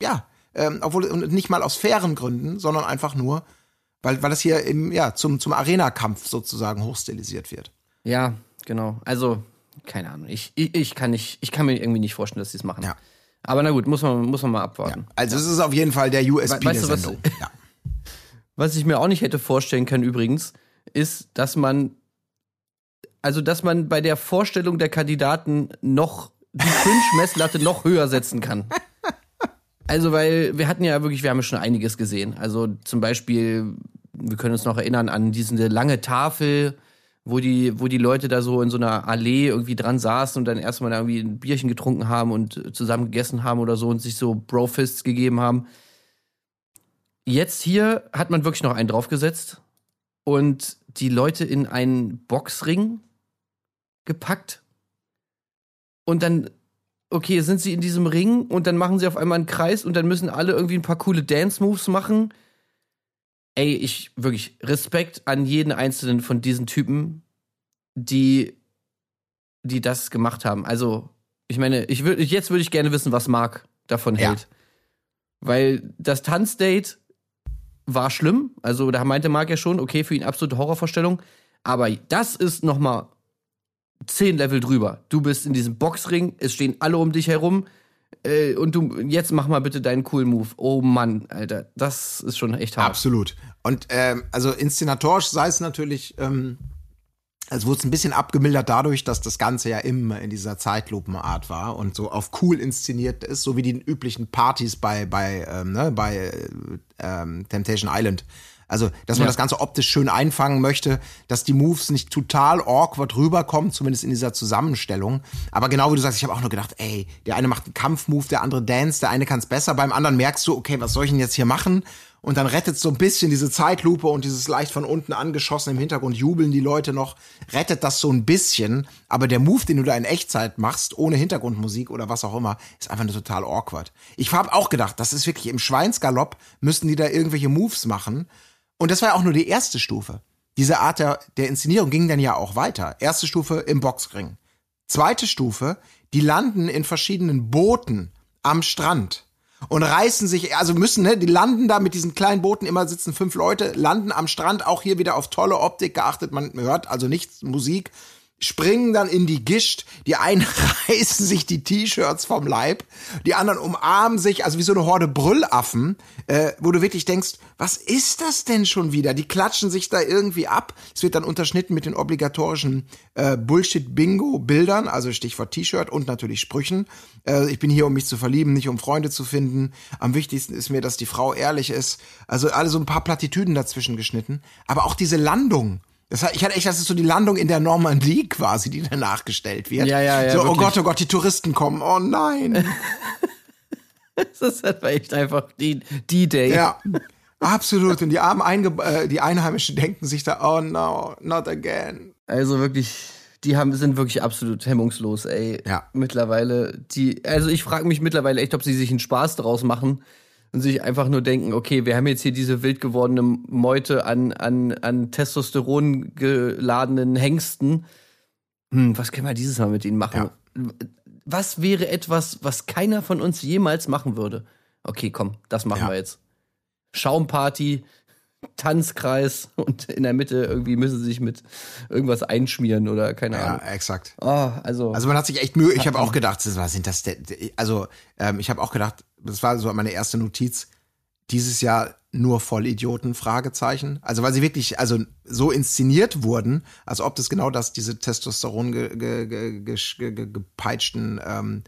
ja, ähm, obwohl nicht mal aus fairen Gründen, sondern einfach nur, weil, weil es hier im, ja, zum, zum Arena-Kampf sozusagen hochstilisiert wird. Ja, genau. Also keine Ahnung. Ich, ich, ich, kann nicht, ich kann mir irgendwie nicht vorstellen, dass sie es machen. Ja. Aber na gut, muss man, muss man mal abwarten. Ja. Also es ist auf jeden Fall der USP weißt der Sendung. Was, ja. was ich mir auch nicht hätte vorstellen können übrigens, ist, dass man, also dass man bei der Vorstellung der Kandidaten noch die Cringe-Messlatte noch höher setzen kann. Also, weil wir hatten ja wirklich, wir haben ja schon einiges gesehen. Also zum Beispiel, wir können uns noch erinnern an diese lange Tafel, wo die, wo die Leute da so in so einer Allee irgendwie dran saßen und dann erstmal irgendwie ein Bierchen getrunken haben und zusammen gegessen haben oder so und sich so Brofists gegeben haben. Jetzt hier hat man wirklich noch einen draufgesetzt und die Leute in einen Boxring gepackt. Und dann, okay, sind sie in diesem Ring und dann machen sie auf einmal einen Kreis und dann müssen alle irgendwie ein paar coole Dance-Moves machen. Ey, ich wirklich Respekt an jeden einzelnen von diesen Typen, die, die das gemacht haben. Also, ich meine, ich würd, jetzt würde ich gerne wissen, was Marc davon Ja. hält. Weil das Tanzdate war schlimm. Also da meinte Marc ja schon, okay, für ihn absolute Horrorvorstellung. Aber das ist noch mal zehn Level drüber. Du bist in diesem Boxring, es stehen alle um dich herum. Äh, und du, jetzt mach mal bitte deinen coolen Move. Oh Mann, Alter, das ist schon echt hart. Absolut. Und ähm, also inszenatorisch sei es natürlich, ähm, also wurde es ein bisschen abgemildert dadurch, dass das Ganze ja immer in dieser Zeitlupenart war und so auf cool inszeniert ist, so wie die üblichen Partys bei bei ähm, ne, bei äh, ähm, Temptation Island. Also, dass man Ja. das Ganze optisch schön einfangen möchte, dass die Moves nicht total awkward rüberkommen, zumindest in dieser Zusammenstellung. Aber genau wie du sagst, ich habe auch nur gedacht, ey, der eine macht einen Kampfmove, der andere dance, der eine kann es besser, beim anderen merkst du, okay, was soll ich denn jetzt hier machen? Und dann rettet so ein bisschen diese Zeitlupe und dieses leicht von unten angeschossen im Hintergrund jubeln die Leute noch, rettet das so ein bisschen. Aber der Move, den du da in Echtzeit machst, ohne Hintergrundmusik oder was auch immer, ist einfach nur total awkward. Ich habe auch gedacht, das ist wirklich im Schweinsgalopp, müssten die da irgendwelche Moves machen. Und das war ja auch nur die erste Stufe. Diese Art der, der Inszenierung ging dann ja auch weiter. Erste Stufe im Boxring. Zweite Stufe, die landen in verschiedenen Booten am Strand und reißen sich, also müssen, ne, die landen da mit diesen kleinen Booten, immer sitzen fünf Leute, landen am Strand, auch hier wieder auf tolle Optik geachtet, man hört also nichts Musik, springen dann in die Gischt, die einen reißen sich die T-Shirts vom Leib, die anderen umarmen sich, also wie so eine Horde Brüllaffen, äh, wo du wirklich denkst, was ist das denn schon wieder? Die klatschen sich da irgendwie ab. Es wird dann unterschnitten mit den obligatorischen äh, Bullshit-Bingo-Bildern, also Stichwort T-Shirt und natürlich Sprüchen. Äh, ich bin hier, um mich zu verlieben, nicht um Freunde zu finden. Am wichtigsten ist mir, dass die Frau ehrlich ist. Also alle so ein paar Plattitüden dazwischen geschnitten. Aber auch diese Landung. Das, ich hatte echt, das ist so die Landung in der Normandie quasi, die danach gestellt wird. Ja, ja, ja, So, oh wirklich. Gott, oh Gott, die Touristen kommen. Oh nein. Das war echt einfach die, die Day. Ja, absolut. Und die armen Einge äh, die Einheimischen denken sich da, oh no, not again. Also wirklich, die haben, sind wirklich absolut hemmungslos, ey. Ja. Mittlerweile, die, also ich frage mich mittlerweile echt, ob sie sich einen Spaß daraus machen und sich einfach nur denken, okay, wir haben jetzt hier diese wild gewordene Meute an, an, an Testosteron geladenen Hengsten. Hm, was können wir dieses Mal mit ihnen machen? Was wäre etwas, was keiner von uns jemals machen würde? Okay, komm, das machen Ja. wir jetzt. Schaumparty, Tanzkreis und in der Mitte irgendwie müssen sie sich mit irgendwas einschmieren oder keine Ja, Ahnung. exakt. Oh, also, Also man hat sich echt Mühe. Ich habe auch gedacht, das- was sind das denn? Also ähm, ich habe auch gedacht, das war so meine erste Notiz. Dieses Jahr nur Vollidioten? Fragezeichen. Also weil sie wirklich also so inszeniert wurden, als ob das genau das diese Testosteron ge, ge, ge, gepeitschten ähm,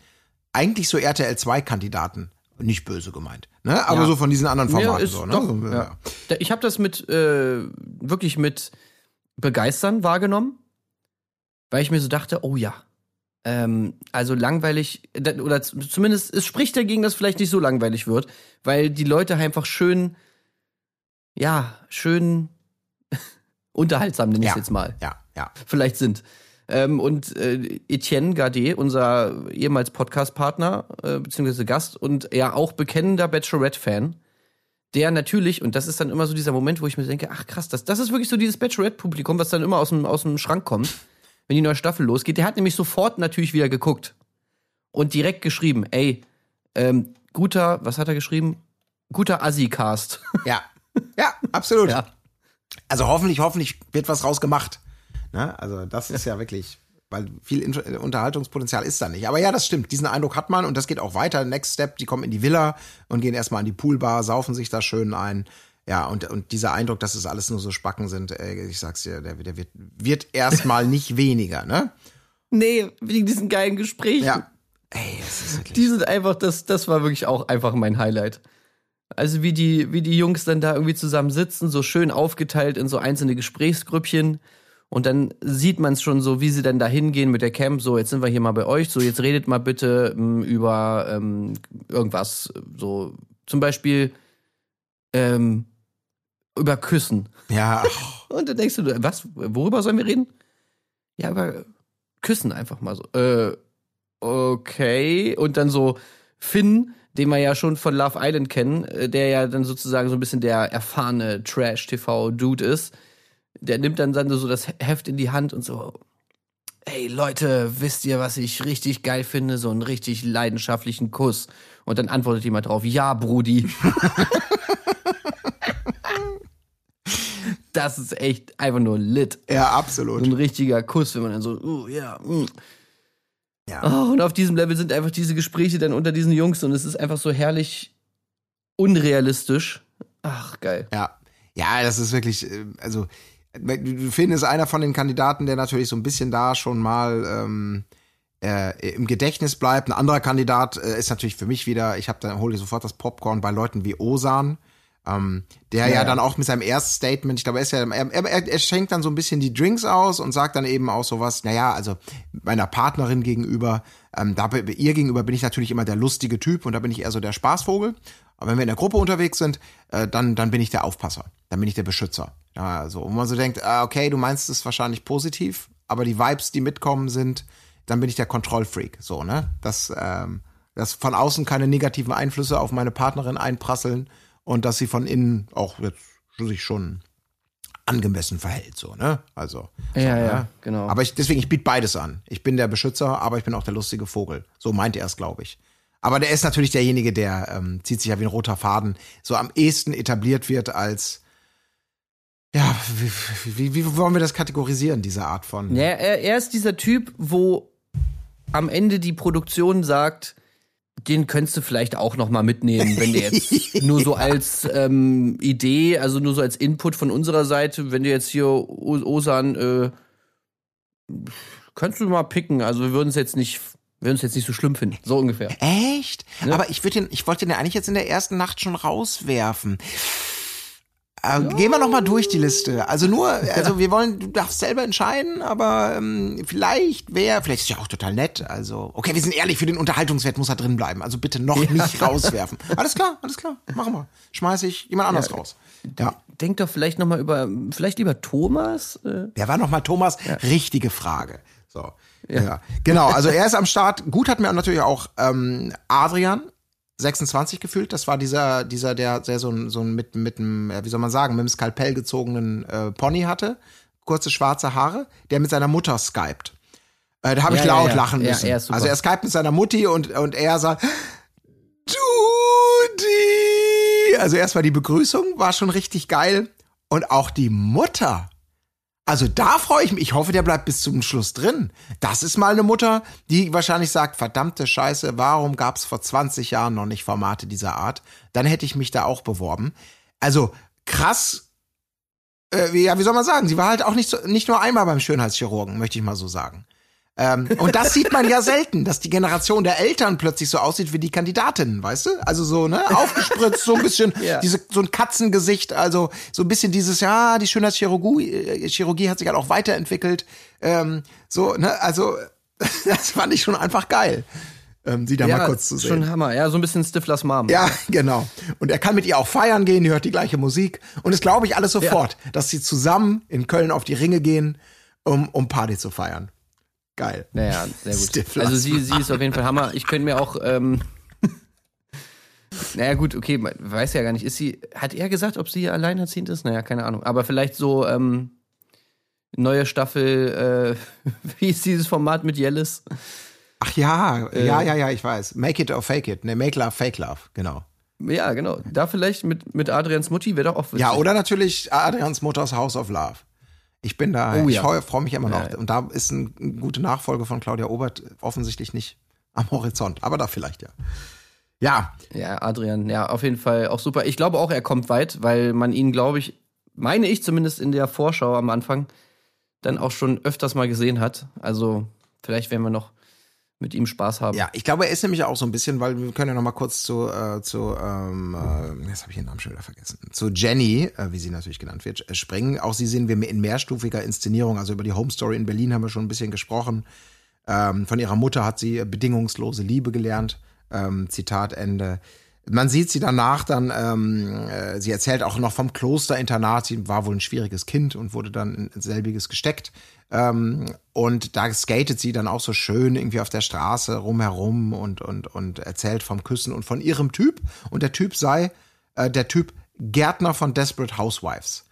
eigentlich so RTL 2 Kandidaten. Nicht böse gemeint, ne? Aber Ja. so von diesen anderen Ja, Formaten ist so, ne? doch, ja. Ich habe das mit äh, wirklich mit begeistern wahrgenommen, weil ich mir so dachte, oh ja, ähm, also langweilig oder zumindest es spricht dagegen, dass vielleicht nicht so langweilig wird, weil die Leute einfach schön, ja, schön unterhaltsam nenne ich ja, jetzt mal Ja, ja. vielleicht sind. Ähm, und äh, Etienne Gardet, unser ehemals Podcast-Partner, äh, beziehungsweise Gast und ja auch bekennender Bachelorette-Fan, der natürlich, und das ist dann immer so dieser Moment, wo ich mir denke, ach krass, das, das ist wirklich so dieses Bachelorette-Publikum, was dann immer aus dem, aus dem Schrank kommt, wenn die neue Staffel losgeht. Der hat nämlich sofort natürlich wieder geguckt und direkt geschrieben, ey, ähm, guter, was hat er geschrieben? Guter Assi-Cast. Ja, ja, absolut. ja. Also hoffentlich, hoffentlich wird was raus gemacht. Ne? Also das ist ja wirklich, weil viel Unterhaltungspotenzial ist da nicht. Aber ja, das stimmt. Diesen Eindruck hat man und das geht auch weiter. Next Step, die kommen in die Villa und gehen erstmal an die Poolbar, saufen sich da schön ein. Ja, und, und dieser Eindruck, dass es alles nur so Spacken sind, ey, ich sag's dir, der, der wird, wird erstmal nicht weniger, ne? Nee, wegen diesen geilen Gesprächen. Ja. Ey, es ist wirklich. Die sind einfach, das, das war wirklich auch einfach mein Highlight. Also wie die, wie die Jungs dann da irgendwie zusammen sitzen, so schön aufgeteilt in so einzelne Gesprächsgrüppchen Und dann sieht man es schon so, wie sie dann da hingehen mit der Camp. So, jetzt sind wir hier mal bei euch. So, jetzt redet mal bitte ähm, über ähm, irgendwas. So, zum Beispiel ähm, über Küssen. Ja, Und dann denkst du, was? Worüber sollen wir reden? Ja, über Küssen einfach mal so. Äh, okay. Und dann so Finn, den wir ja schon von Love Island kennen, äh, der ja dann sozusagen so ein bisschen der erfahrene Trash-TV-Dude ist. Der nimmt dann, dann so das Heft in die Hand und so. Ey Leute, wisst ihr, was ich richtig geil finde? So einen richtig leidenschaftlichen Kuss. Und dann antwortet jemand drauf, ja, Brudi. das ist echt einfach nur lit. ja, So absolut. ein richtiger Kuss, wenn man dann so, uh, ja, mm. Ja. Oh, und auf diesem Level sind einfach diese Gespräche dann unter diesen Jungs und es ist einfach so herrlich unrealistisch. Ach, geil. Ja, ja, das ist wirklich, äh, also Finn ist einer von den Kandidaten, der natürlich so ein bisschen da schon mal ähm, äh, im Gedächtnis bleibt. Ein anderer Kandidat äh, ist natürlich für mich wieder, ich habe dann hole ich sofort das Popcorn bei Leuten wie Osan. Ähm, der ja, Ja, dann auch mit seinem ersten Statement, ich glaube, er ist ja, er, er, er schenkt dann so ein bisschen die Drinks aus und sagt dann eben auch sowas, naja, also meiner Partnerin gegenüber, ähm, da, ihr gegenüber bin ich natürlich immer der lustige Typ und da bin ich eher so der Spaßvogel. Aber wenn wir in der Gruppe unterwegs sind, äh, dann, dann bin ich der Aufpasser, dann bin ich der Beschützer. Ja, so, wo man so denkt, ah, okay, du meinst es wahrscheinlich positiv, aber die Vibes, die mitkommen, sind, dann bin ich der Kontrollfreak. So, ne? Dass, ähm, dass von außen keine negativen Einflüsse auf meine Partnerin einprasseln und dass sie von innen auch jetzt sich schon angemessen verhält, so, ne? Also. so, Ja, ne? ja, genau. Aber ich, deswegen, ich biete beides an. Ich bin der Beschützer, aber ich bin auch der lustige Vogel. So meint er es, glaube ich. Aber der ist natürlich derjenige, der ähm, zieht sich ja wie ein roter Faden, so am ehesten etabliert wird als, ja, wie, wie, wie wollen wir das kategorisieren, diese Art von. Ja, er, er ist dieser Typ, wo am Ende die Produktion sagt, den könntest du vielleicht auch noch mal mitnehmen, wenn du jetzt nur so als ähm, Idee, also nur so als Input von unserer Seite, wenn du jetzt hier Osan, äh, kannst du mal picken. Also wir würden es jetzt nicht, wir würden es jetzt nicht so schlimm finden, so ungefähr. Echt? Aber ich den, ich wollte den ja eigentlich jetzt in der ersten Nacht schon rauswerfen. Äh, Gehen wir noch mal durch die Liste. Also nur, also wir wollen, du darfst selber entscheiden, aber ähm, vielleicht wäre, vielleicht ist ja auch total nett. Also okay, wir sind ehrlich, für den Unterhaltungswert muss er drin bleiben. Also bitte noch nicht rauswerfen. Alles klar, alles klar, machen wir. Schmeiß ich jemand anders raus. Ja. Denk doch vielleicht noch mal über, vielleicht lieber Thomas. Äh, Wer war nochmal Thomas? Richtige Frage. So. Ja. Genau, also er ist am Start. Gut hat mir natürlich auch ähm, Adrian 26 gefühlt. Das war dieser, dieser, der, der so ein, so ein mit, mit einem, wie soll man sagen, mit einem Skalpell gezogenen äh, Pony hatte. Kurze schwarze Haare, der mit seiner Mutter skypt. Äh, da habe ich Ja, ja, laut ja. lachen Ja, müssen. er also er skypt mit seiner Mutti und, und er sagt, Judy! Also erstmal die Begrüßung war schon richtig geil. Und auch die Mutter. Also da freue ich mich. Ich hoffe, der bleibt bis zum Schluss drin. Das ist mal eine Mutter, die wahrscheinlich sagt, verdammte Scheiße, warum gab es vor 20 Jahren noch nicht Formate dieser Art? Dann hätte ich mich da auch beworben. Also krass. Äh, ja, wie soll man sagen? Sie war halt auch nicht, so, nicht nur einmal beim Schönheitschirurgen, möchte ich mal so sagen. Ähm, und das sieht man ja selten, dass die Generation der Eltern plötzlich so aussieht wie die Kandidatinnen, weißt du? Also so, ne, aufgespritzt, so ein bisschen, Ja. diese, so ein Katzengesicht, also so ein bisschen dieses, ja, die Schönheitschirurgie äh, Chirurgie hat sich halt auch weiterentwickelt. Ähm, so, ne, also das fand ich schon einfach geil, ähm, sie da mal kurz zu sehen. schon Hammer. Ja, so ein bisschen Stiflers Mom. Ja, genau. Und er kann mit ihr auch feiern gehen, die hört die gleiche Musik. Und das glaube ich alles sofort, dass sie zusammen in Köln auf die Ringe gehen, um, um Party zu feiern. Geil. Naja, sehr gut. Also sie, sie ist auf jeden Fall Hammer. Ich könnte mir auch, ähm, naja gut, okay, man weiß ja gar nicht, ist sie, hat er gesagt, ob sie alleinerziehend ist? Naja, keine Ahnung. Aber vielleicht so, ähm, neue Staffel, äh, wie ist dieses Format mit Jellis? Ach ja, ja, ja, ja, ich weiß. Make it or fake it. Ne, make love, fake love, genau. Ja, genau. Da vielleicht mit, mit Adrians Mutti wäre doch auch. Ja, oder natürlich Adrians Mutters House of Love. Ich bin da, Oh ich ja. freue freu mich immer noch. Ja. Und da ist ein- eine gute Nachfolge von Claudia Obert offensichtlich nicht am Horizont, aber da vielleicht ja. Ja, Ja, Adrian, ja, auf jeden Fall auch super. Ich glaube auch, er kommt weit, weil man ihn, glaube ich, meine ich zumindest in der Vorschau am Anfang, dann auch schon öfters mal gesehen hat. Also vielleicht werden wir noch mit ihm Spaß haben. Ja, ich glaube, er ist nämlich auch so ein bisschen, weil wir können ja noch mal kurz zu, äh, zu ähm, äh, jetzt habe ich den Namen schon wieder vergessen, zu Jenny, äh, wie sie natürlich genannt wird, äh, springen. Auch sie sehen wir in mehrstufiger Inszenierung, also über die Home Story in Berlin haben wir schon ein bisschen gesprochen. Ähm, von ihrer Mutter hat sie bedingungslose Liebe gelernt. Ähm, Zitat Ende. Man sieht sie danach dann, ähm, äh, sie erzählt auch noch vom Klosterinternat. Sie war wohl ein schwieriges Kind und wurde dann in selbiges gesteckt. Ähm, und da skatet sie dann auch so schön irgendwie auf der Straße rumherum und, und, und erzählt vom Küssen und von ihrem Typ. Und der Typ sei äh, der Typ Gärtner von Desperate Housewives.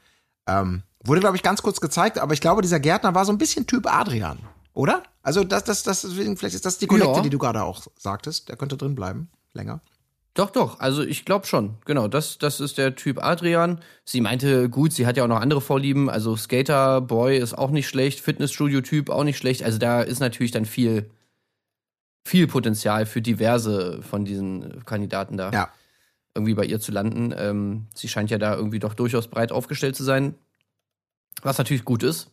Ähm, wurde, glaube ich, ganz kurz gezeigt, aber ich glaube, dieser Gärtner war so ein bisschen Typ Adrian, oder? Also das, das, das, vielleicht ist das die Kollekte, Ja. die du gerade auch sagtest. Der könnte drin bleiben, länger. Doch, doch, also ich glaube schon. Genau, das, das ist der Typ Adrian. Sie meinte, gut, sie hat ja auch noch andere Vorlieben. Also Skater, Boy ist auch nicht schlecht, Fitnessstudio-Typ auch nicht schlecht. Also da ist natürlich dann viel, viel Potenzial für diverse von diesen Kandidaten da Ja. irgendwie bei ihr zu landen. Ähm, sie scheint ja da irgendwie doch durchaus breit aufgestellt zu sein, was natürlich gut ist.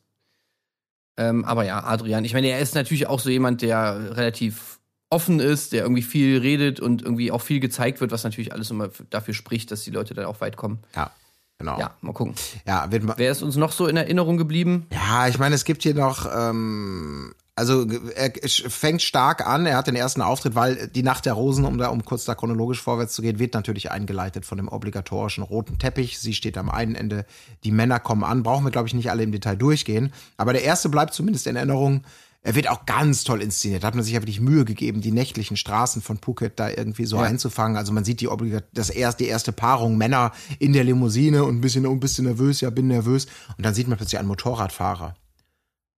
Ähm, aber ja, Adrian, ich meine, er ist natürlich auch so jemand, der relativ offen ist, der irgendwie viel redet und irgendwie auch viel gezeigt wird, was natürlich alles immer dafür spricht, dass die Leute dann auch weit kommen. Ja, genau. Ja, mal gucken. ja wird Wer ist uns noch so in Erinnerung geblieben? Ja, ich meine, es gibt hier noch, ähm, also er fängt stark an. Er hat den ersten Auftritt, weil die Nacht der Rosen, um da, um kurz da chronologisch vorwärts zu gehen, wird natürlich eingeleitet von dem obligatorischen roten Teppich. Sie steht am einen Ende, die Männer kommen an. Brauchen wir, glaube ich, nicht alle im Detail durchgehen. Aber der erste bleibt zumindest in Erinnerung. Er wird auch ganz toll inszeniert. Da hat man sich ja wirklich Mühe gegeben, die nächtlichen Straßen von Phuket da irgendwie so Ja. einzufangen. Also man sieht die obligat das erste, die erste Paarung Männer in der Limousine und ein bisschen, oh, ein bisschen nervös, ja, bin nervös. Und dann sieht man plötzlich einen Motorradfahrer.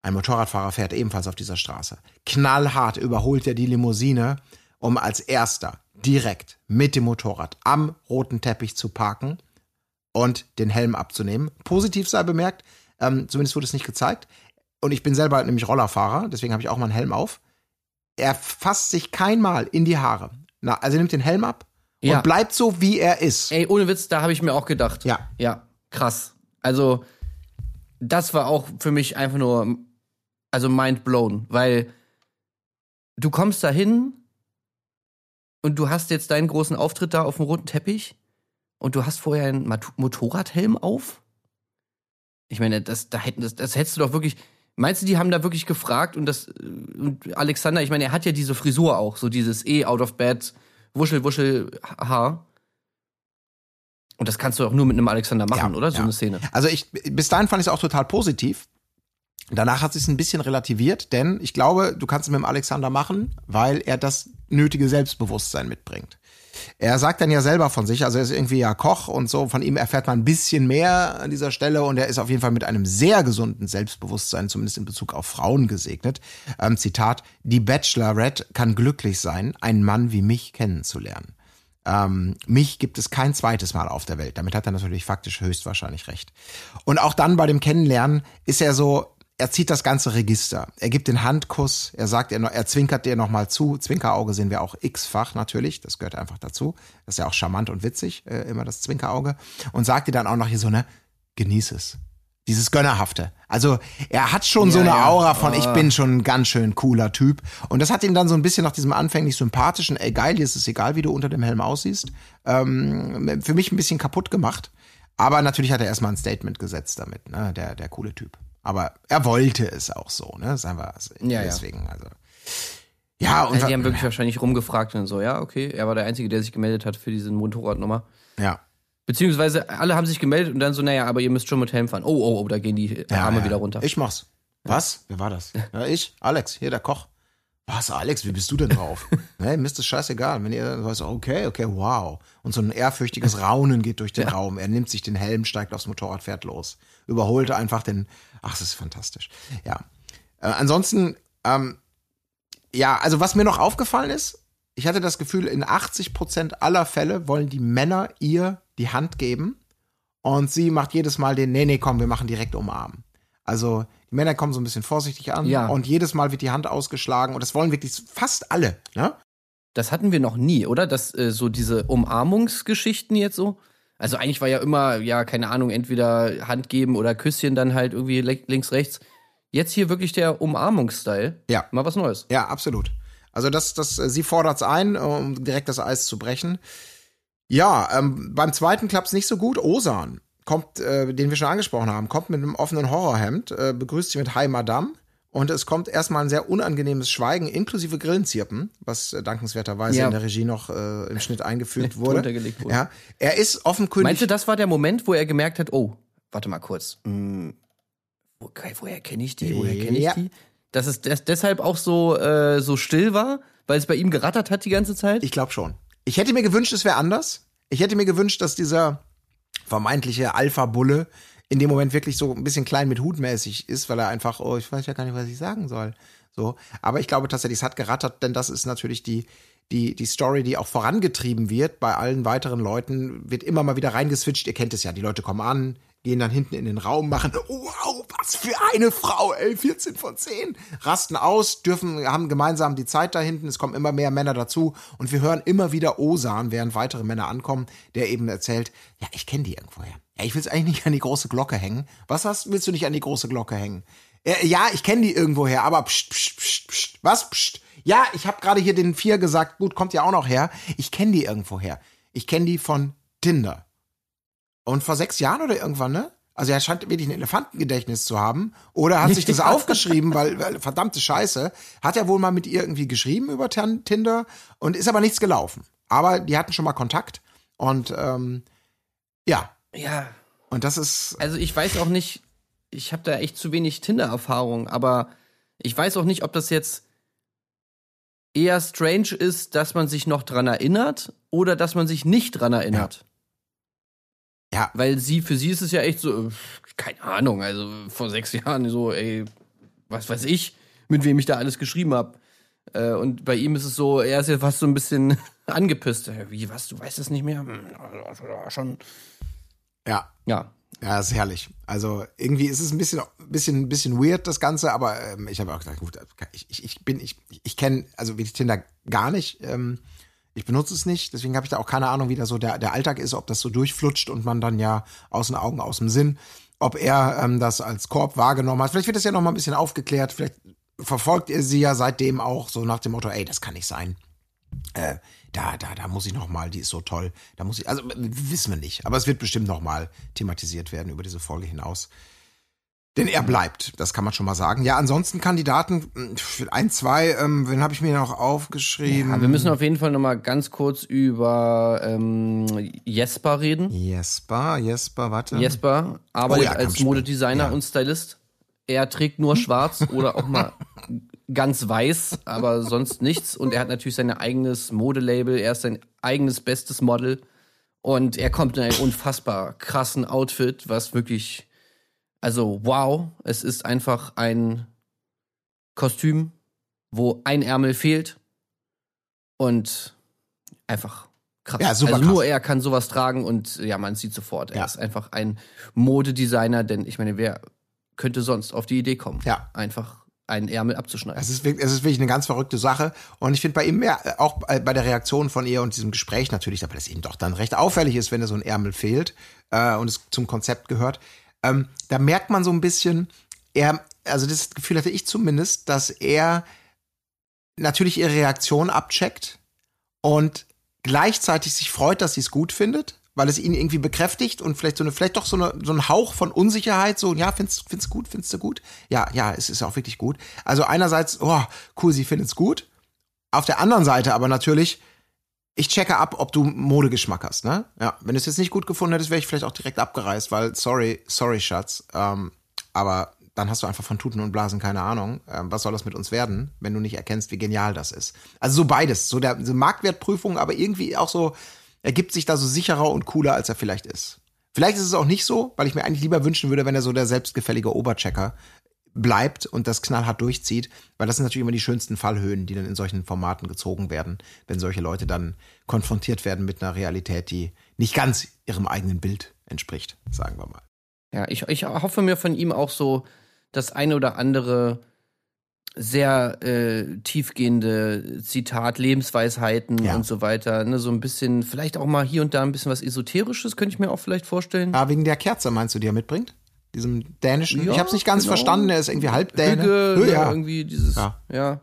Ein Motorradfahrer fährt ebenfalls auf dieser Straße. Knallhart überholt er die Limousine, um als erster direkt mit dem Motorrad am roten Teppich zu parken und den Helm abzunehmen. Positiv sei bemerkt, ähm, zumindest wurde es nicht gezeigt. Und ich bin selber nämlich Rollerfahrer, deswegen habe ich auch mal einen Helm auf. Er fasst sich keinmal in die Haare. Na, also er nimmt den Helm ab Ja. und bleibt so, wie er ist. Ey, ohne Witz, da habe ich mir auch gedacht. Ja. Ja, krass. Also, das war auch für mich einfach nur, also mind blown, weil du kommst da hin und du hast jetzt deinen großen Auftritt da auf dem roten Teppich und du hast vorher einen Motorradhelm auf? Ich meine, das, da hätten, das, das hättest du doch wirklich. Meinst du, die haben da wirklich gefragt und das äh, und Alexander, ich meine, er hat ja diese Frisur auch, so dieses eh out of bed, wuschel, wuschel Haar. Und das kannst du auch nur mit einem Alexander machen, Ja, oder? So ja. eine Szene. Also ich, bis dahin fand ich es auch total positiv. Danach hat es ein bisschen relativiert, denn ich glaube, du kannst es mit dem Alexander machen, weil er das nötige Selbstbewusstsein mitbringt. Er sagt dann ja selber von sich, also er ist irgendwie ja Koch und so, von ihm erfährt man ein bisschen mehr an dieser Stelle und er ist auf jeden Fall mit einem sehr gesunden Selbstbewusstsein, zumindest in Bezug auf Frauen gesegnet. Ähm, Zitat, die Bachelorette kann glücklich sein, einen Mann wie mich kennenzulernen. Ähm, mich gibt es kein zweites Mal auf der Welt. Damit hat er natürlich faktisch höchstwahrscheinlich recht. Und auch dann bei dem Kennenlernen ist er so, er zieht das ganze Register. Er gibt den Handkuss, er sagt, er, er zwinkert dir nochmal zu. Zwinkerauge sehen wir auch x-fach natürlich, das gehört einfach dazu. Das ist ja auch charmant und witzig, äh, immer das Zwinkerauge. Und sagt dir dann auch noch hier so, ne, genieß es. Dieses Gönnerhafte. Also er hat schon so Ja, eine ja. Aura von, ich bin schon ein ganz schön cooler Typ. Und das hat ihn dann so ein bisschen nach diesem anfänglich sympathischen, ey geil, dir ist es egal, wie du unter dem Helm aussiehst, ähm, für mich ein bisschen kaputt gemacht. Aber natürlich hat er erstmal ein Statement gesetzt damit, ne, der, der coole Typ. Aber er wollte es auch so, ne, sagen wir Ja, ja. deswegen, also. Ja, und Also die haben wirklich wahrscheinlich rumgefragt und so, ja, okay, er war der Einzige, der sich gemeldet hat für diese Motorradnummer. ja. Beziehungsweise alle haben sich gemeldet und dann so, naja, aber ihr müsst schon mit Helm fahren. Oh, oh, oh, da gehen die Ja, Arme ja. wieder runter. Ich mach's. Was? Wer war das? Ja, ich? Alex, hier der Koch. Was, Alex, wie bist du denn drauf? nee, mir ist das scheißegal. Wenn ihr so, okay, okay, wow. Und so ein ehrfürchtiges Raunen geht durch den Raum. Er nimmt sich den Helm, steigt aufs Motorrad, fährt los. Überholte einfach den, ach, das ist fantastisch. Ja. Äh, ansonsten, ähm, ja, also was mir noch aufgefallen ist, ich hatte das Gefühl, in 80 Prozent aller Fälle wollen die Männer ihr die Hand geben und sie macht jedes Mal den, nee, nee, komm, wir machen direkt umarmen. Also die Männer kommen so ein bisschen vorsichtig an Ja. und jedes Mal wird die Hand ausgeschlagen und das wollen wirklich fast alle. Ne? Das hatten wir noch nie, oder? Das, äh, so diese Umarmungsgeschichten jetzt so. Also eigentlich war ja immer, ja, keine Ahnung, entweder Hand geben oder Küsschen dann halt irgendwie links, rechts. Jetzt hier wirklich der Umarmungsstyle. Ja. Mal was Neues. Ja, absolut. Also das, das, äh, sie fordert's ein, um direkt das Eis zu brechen. Ja, ähm, beim zweiten klappt's nicht so gut. Osan kommt, äh, den wir schon angesprochen haben, kommt mit einem offenen Horrorhemd, äh, begrüßt sie mit Hi Madame. Und es kommt erstmal ein sehr unangenehmes Schweigen, inklusive Grillenzirpen, was äh, dankenswerterweise Ja. in der Regie noch äh, im Schnitt eingefügt wurde. Wurde. Ja, er ist offenkundig. Meinst du, das war der Moment, wo er gemerkt hat, oh, warte mal kurz. Hm, wo, woher kenne ich die? Woher kenne ich Ja. die? Dass es des, deshalb auch so, äh, so still war, weil es bei ihm gerattert hat die ganze Zeit? Ich glaube schon. Ich hätte mir gewünscht, es wäre anders. Ich hätte mir gewünscht, dass dieser vermeintliche Alpha-Bulle in dem Moment wirklich so ein bisschen klein mit Hut mäßig ist, weil er einfach, oh, ich weiß ja gar nicht, was ich sagen soll. So. Aber ich glaube tatsächlich, es hat gerattert, denn das ist natürlich die, die, die Story, die auch vorangetrieben wird. Bei allen weiteren Leuten wird immer mal wieder reingeswitcht. Ihr kennt es ja. Die Leute kommen an, gehen dann hinten in den Raum, machen, wow, was für eine Frau, ey, 14 von 10. Rasten aus, dürfen, haben gemeinsam die Zeit da hinten. Es kommen immer mehr Männer dazu. Und wir hören immer wieder Osan, während weitere Männer ankommen, der eben erzählt, ja, ich kenne die irgendwoher. Ja, ich will es eigentlich nicht an die große Glocke hängen. Was hast, willst du nicht an die große Glocke hängen? Äh, ja, ich kenne die irgendwoher, aber pst, pst, pst, pst. Was? Pst. Ja, ich habe gerade hier den vier gesagt, gut, kommt ja auch noch her. Ich kenne die irgendwoher. Ich kenne die von Tinder. Und vor sechs Jahren oder irgendwann, ne? Also er scheint wirklich ein Elefantengedächtnis zu haben. Oder hat sich das aufgeschrieben, weil, weil verdammte Scheiße. Hat er wohl mal mit ihr irgendwie geschrieben über Tin- Tinder und ist aber nichts gelaufen. Aber die hatten schon mal Kontakt. Und ähm, ja, Ja, und das ist. also ich weiß auch nicht, ich habe da echt zu wenig Tinder-Erfahrung, aber ich weiß auch nicht, ob das jetzt eher strange ist, dass man sich noch dran erinnert oder dass man sich nicht dran erinnert. Ja. Weil sie, für sie ist es ja echt so, äh, keine Ahnung, also vor sechs Jahren so, ey, was weiß ich, mit wem ich da alles geschrieben habe. Äh, und bei ihm ist es so, er ist ja fast so ein bisschen angepisst. Äh, Wie, was, du weißt es nicht mehr? Hm, also, schon. Ja, Ja. Ja, ist herrlich. Also irgendwie ist es ein bisschen, bisschen, bisschen weird das Ganze, aber ähm, ich habe auch gesagt, gut, ich, ich, ich bin, ich, ich kenne also wirklich Tinder gar nicht. Ähm, ich benutze es nicht, deswegen habe ich da auch keine Ahnung, wie da so der, der Alltag ist, ob das so durchflutscht und man dann ja aus den Augen, aus dem Sinn, ob er ähm, das als Korb wahrgenommen hat. Vielleicht wird das ja noch mal ein bisschen aufgeklärt. Vielleicht verfolgt er sie ja seitdem auch so nach dem Motto, ey, das kann nicht sein. Äh, da, da, da muss ich noch mal, die ist so toll. Da muss ich, also wissen wir nicht, aber es wird bestimmt noch mal thematisiert werden über diese Folge hinaus. Denn er bleibt, das kann man schon mal sagen. Ja, ansonsten Kandidaten, für ein, zwei, ähm, wen habe ich mir noch aufgeschrieben? Ja, wir müssen auf jeden Fall noch mal ganz kurz über ähm, Jesper reden. Jesper, Jesper, warte. Jesper arbeitet Oh ja, als. Modedesigner Ja. und Stylist. Er trägt nur schwarz oder auch mal ganz weiß, aber sonst nichts. Und er hat natürlich sein eigenes Modelabel. Er ist sein eigenes bestes Model. Und er kommt in einem unfassbar krassen Outfit, was wirklich, also wow, es ist einfach ein Kostüm, wo ein Ärmel fehlt und einfach krass. Ja, super also krass. nur er kann sowas tragen und ja, man sieht sofort, er Ja. ist einfach ein Modedesigner, denn ich meine, wer könnte sonst auf die Idee kommen, Ja. einfach einen Ärmel abzuschneiden? Es ist, wirklich, es ist wirklich eine ganz verrückte Sache. Und ich finde bei ihm mehr, äh, auch bei bei der Reaktion von ihr und diesem Gespräch natürlich, aber das eben doch dann recht auffällig ist, wenn da so ein Ärmel fehlt äh, und es zum Konzept gehört. Ähm, da merkt man so ein bisschen, er, also das Gefühl hatte ich zumindest, dass er natürlich ihre Reaktion abcheckt und gleichzeitig sich freut, dass sie es gut findet, weil es ihn irgendwie bekräftigt und vielleicht so eine, vielleicht doch so, eine, so ein Hauch von Unsicherheit, so, ja, findest, findest gut, findest du gut? Ja, ja, es ist auch wirklich gut. Also einerseits, oh, cool, sie findet's gut. Auf der anderen Seite aber natürlich, ich checke ab, ob du Modegeschmack hast, ne? Ja, wenn du es jetzt nicht gut gefunden hättest, wäre ich vielleicht auch direkt abgereist, weil, sorry, sorry, Schatz, ähm, aber dann hast du einfach von Tuten und Blasen keine Ahnung. Ähm, was soll das mit uns werden, wenn du nicht erkennst, wie genial das ist? Also so beides, so der so Marktwertprüfung, aber irgendwie auch so, er gibt sich da so sicherer und cooler, als er vielleicht ist. Vielleicht ist es auch nicht so, weil ich mir eigentlich lieber wünschen würde, wenn er so der selbstgefällige Oberchecker bleibt und das knallhart durchzieht, weil das sind natürlich immer die schönsten Fallhöhen, die dann in solchen Formaten gezogen werden, wenn solche Leute dann konfrontiert werden mit einer Realität, die nicht ganz ihrem eigenen Bild entspricht, sagen wir mal. Ja, ich, ich hoffe mir von ihm auch so das eine oder andere sehr äh, tiefgehende Zitat, Lebensweisheiten Ja. und so weiter. Ne, so ein bisschen, vielleicht auch mal hier und da ein bisschen was Esoterisches, könnte ich mir auch vielleicht vorstellen. Ah, wegen der Kerze meinst du, die er mitbringt? Diesem dänischen? Ja, ich habe es nicht ganz genau. verstanden, er ist irgendwie halb Däne. Hügge, Hö, ne, ja. irgendwie dieses, Ja. ja.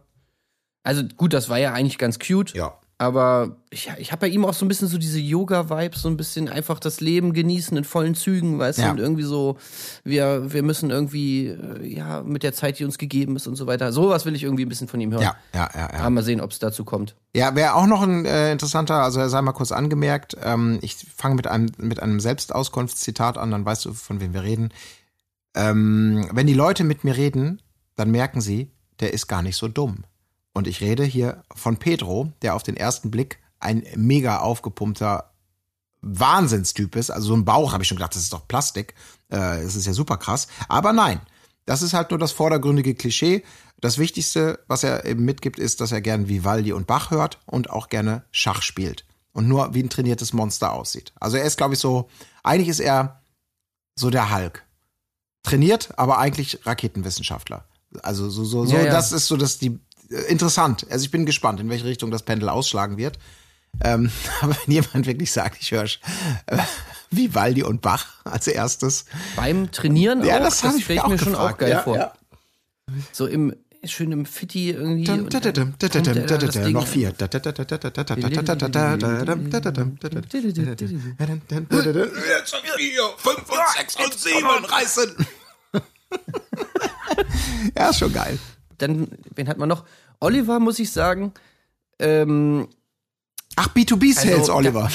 Also gut, das war ja eigentlich ganz cute. Ja. Aber ich, ich habe bei ihm auch so ein bisschen so diese Yoga-Vibes, so ein bisschen einfach das Leben genießen in vollen Zügen, weißt Ja. du, und irgendwie so, wir, wir müssen irgendwie, äh, ja, mit der Zeit, die uns gegeben ist und so weiter. Sowas will ich irgendwie ein bisschen von ihm hören. Ja, ja, ja, ja. Aber mal sehen, ob es dazu kommt. Ja, wäre auch noch ein äh, interessanter, also sei mal kurz angemerkt, ähm, ich fange mit einem, mit einem Selbstauskunftszitat an, dann weißt du, von wem wir reden. Ähm, wenn die Leute mit mir reden, dann merken sie, der ist gar nicht so dumm. Und ich rede hier von Pedro, der auf den ersten Blick ein mega aufgepumpter Wahnsinnstyp ist. Also so ein Bauch habe ich schon gedacht, das ist doch Plastik. Äh, das ist ja super krass. Aber nein, das ist halt nur das vordergründige Klischee. Das Wichtigste, was er eben mitgibt, ist, dass er gern Vivaldi und Bach hört und auch gerne Schach spielt. Und nur wie ein trainiertes Monster aussieht. Also er ist, glaube ich, so, eigentlich ist er so der Hulk. Trainiert, aber eigentlich Raketenwissenschaftler. Also so, so, so, Ja, ja. das ist so das die interessant. Also ich bin gespannt, in welche Richtung das Pendel ausschlagen wird. Ähm, aber wenn jemand wirklich sagt, ich höre äh, Vivaldi und Bach als erstes. Beim Trainieren ja, auch? Das, das stelle ich mir schon auch geil ja, vor. Ja. So im schön im Fitti irgendwie. Noch vier. Jetzt schon vier, fünf und sechs und sieben reißen. ja, ist schon geil. Dann, wen hat man noch? Oliver, muss ich sagen, ähm, Ach, B2B-Sales, Also, Oliver.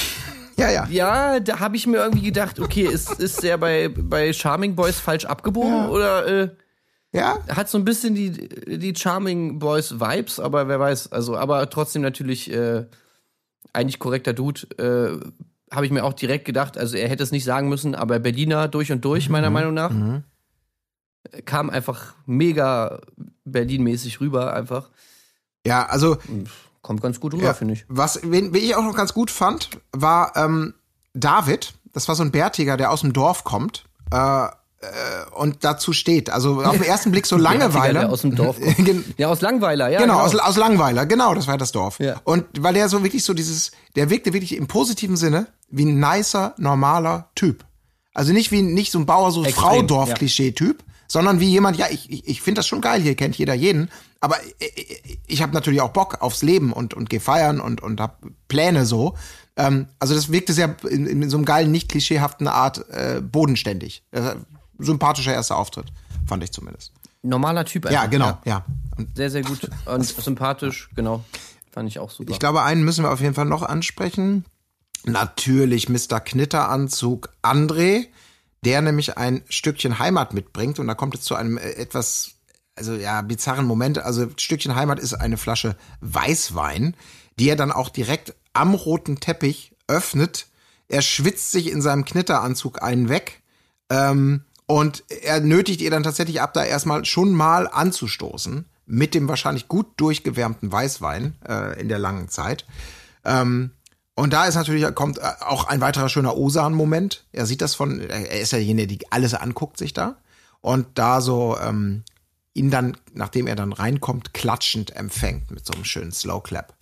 Ja, ja. ja, da habe ich mir irgendwie gedacht, okay, ist, ist der bei, bei Charming Boys falsch abgebogen Ja. oder äh, Ja, hat so ein bisschen die, die Charming Boys Vibes, aber wer weiß, also, aber trotzdem natürlich äh, eigentlich korrekter Dude. Äh, habe ich mir auch direkt gedacht, also er hätte es nicht sagen müssen, aber Berliner durch und durch, meiner Meinung nach. Mhm. Kam einfach mega Berlin-mäßig rüber, einfach. ja, also Kommt ganz gut rüber, Ja, finde ich. Was wen, wen ich auch noch ganz gut fand, war ähm, David. Das war so ein Bärtiger, der aus dem Dorf kommt äh, äh, und dazu steht. Also auf den ersten Blick so Langeweile. Der aus dem Dorf Ja, aus Langweiler, ja. Genau, Aus, aus Langweiler, genau, das war das Dorf. Ja. Und weil der so wirklich so dieses, der wirkte wirklich im positiven Sinne wie ein nicer, normaler Typ. Also nicht wie nicht so ein Bauer, so Frau-Dorf-Klischee-Typ, sondern wie jemand, ja, ich, ich, finde das schon geil, hier kennt jeder jeden, aber ich, ich habe natürlich auch Bock aufs Leben und, und geh feiern und, und hab Pläne so. Ähm, also das wirkte sehr in, in so einem geilen, nicht klischeehaften Art äh, bodenständig. Äh, sympathischer erster Auftritt, fand ich zumindest. Normaler Typ Ja, einfach. genau, ja. Und Sehr, sehr gut und sympathisch, genau. Fand ich auch super. Ich glaube, einen müssen wir auf jeden Fall noch ansprechen. Natürlich Mr. Knitteranzug André, der nämlich ein Stückchen Heimat mitbringt. Und da kommt es zu einem äh, etwas, also ja, bizarren Moment. Also Stückchen Heimat ist eine Flasche Weißwein, die er dann auch direkt am roten Teppich öffnet. Er schwitzt sich in seinem Knitteranzug einen weg. Ähm, und er nötigt ihr dann tatsächlich ab, da erstmal schon mal anzustoßen. Mit dem wahrscheinlich gut durchgewärmten Weißwein äh, in der langen Zeit. Ähm, und da ist natürlich, kommt äh, auch ein weiterer schöner Osan-Moment. Er sieht das von, er ist ja derjenige, der alles anguckt sich da. Und da so ähm, ihn dann, nachdem er dann reinkommt, klatschend empfängt mit so einem schönen Slow Clap.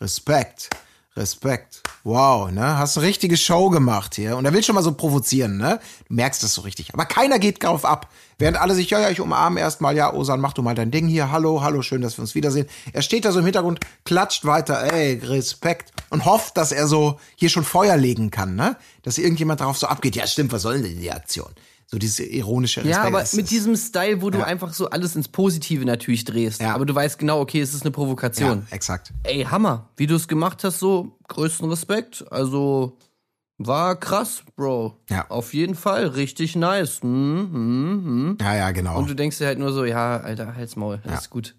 Respekt. Respekt. Wow, ne? Hast eine richtige Show gemacht hier. Und er will schon mal so provozieren, ne? Du merkst das so richtig. Aber keiner geht drauf ab. Während alle sich, ja, ja, ich umarme erstmal, ja, Osan, mach du mal dein Ding hier. Hallo, hallo, schön, dass wir uns wiedersehen. Er steht da so im Hintergrund, klatscht weiter, ey, Respekt. Und hofft, dass er so hier schon Feuer legen kann, ne? Dass irgendjemand darauf so abgeht. Ja, stimmt, was soll denn die Aktion? So diese ironische Respekt. ja, aber mit diesem Style, wo du Ja. einfach so alles ins Positive natürlich drehst. Ja. Aber du weißt genau, okay, es ist eine Provokation. Ja, exakt. Ey, Hammer. Wie du es gemacht hast, so größten Respekt. Also war krass, Bro. Ja. Auf jeden Fall. Richtig nice. Hm, hm, hm. Ja, ja, genau. Und du denkst dir halt nur so, ja, Alter, halt's Maul. Das Ja. ist gut.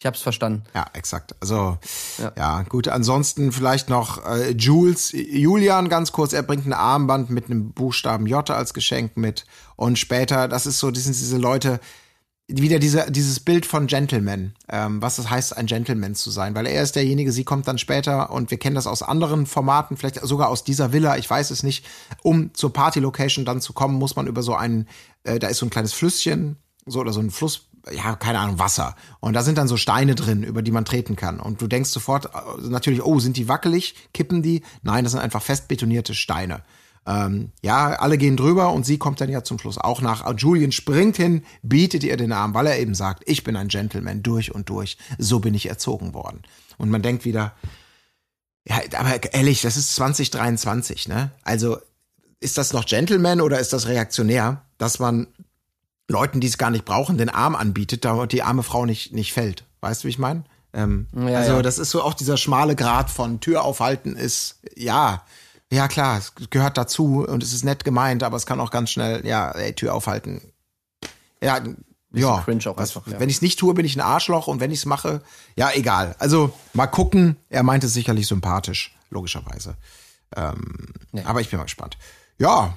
Ich hab's verstanden. Ja, exakt. Also ja. Ja. gut. Ansonsten vielleicht noch äh, Jules, Julian ganz kurz. Er bringt ein Armband mit einem Buchstaben J als Geschenk mit und später, das ist so, das sind diese Leute wieder diese, dieses Bild von Gentleman, ähm, was es heißt, ein Gentleman zu sein, weil er ist derjenige, sie kommt dann später und wir kennen das aus anderen Formaten, vielleicht sogar aus dieser Villa, ich weiß es nicht. Um zur Party-Location dann zu kommen, muss man über so einen, äh, da ist so ein kleines Flüsschen, so oder so ein Fluss, ja, keine Ahnung, Wasser. Und da sind dann so Steine drin, über die man treten kann. Und du denkst sofort äh, natürlich, oh, sind die wackelig? Kippen die? Nein, das sind einfach fest betonierte Steine. Ähm, ja, alle gehen drüber und sie kommt dann ja zum Schluss auch nach. Julian springt hin, bietet ihr den Arm, weil er eben sagt, ich bin ein Gentleman durch und durch. So bin ich erzogen worden. Und man denkt wieder, ja, aber ehrlich, das ist 2023, ne? Also ist das noch Gentleman oder ist das reaktionär, dass man Leuten, die es gar nicht brauchen, den Arm anbietet, damit die arme Frau nicht, nicht fällt? Weißt du, wie ich meine? Ähm, ja, also ja. das ist so auch dieser schmale Grad von Tür aufhalten ist, ja, ja klar, es gehört dazu und es ist nett gemeint, aber es kann auch ganz schnell, ja, ey, Tür aufhalten. Ja, ja, cringe auch was, einfach, ja. wenn ich es nicht tue, bin ich ein Arschloch und wenn ich es mache, ja, egal. Also mal gucken, er meint es sicherlich sympathisch, logischerweise. Ähm, ja. Aber ich bin mal gespannt. Ja,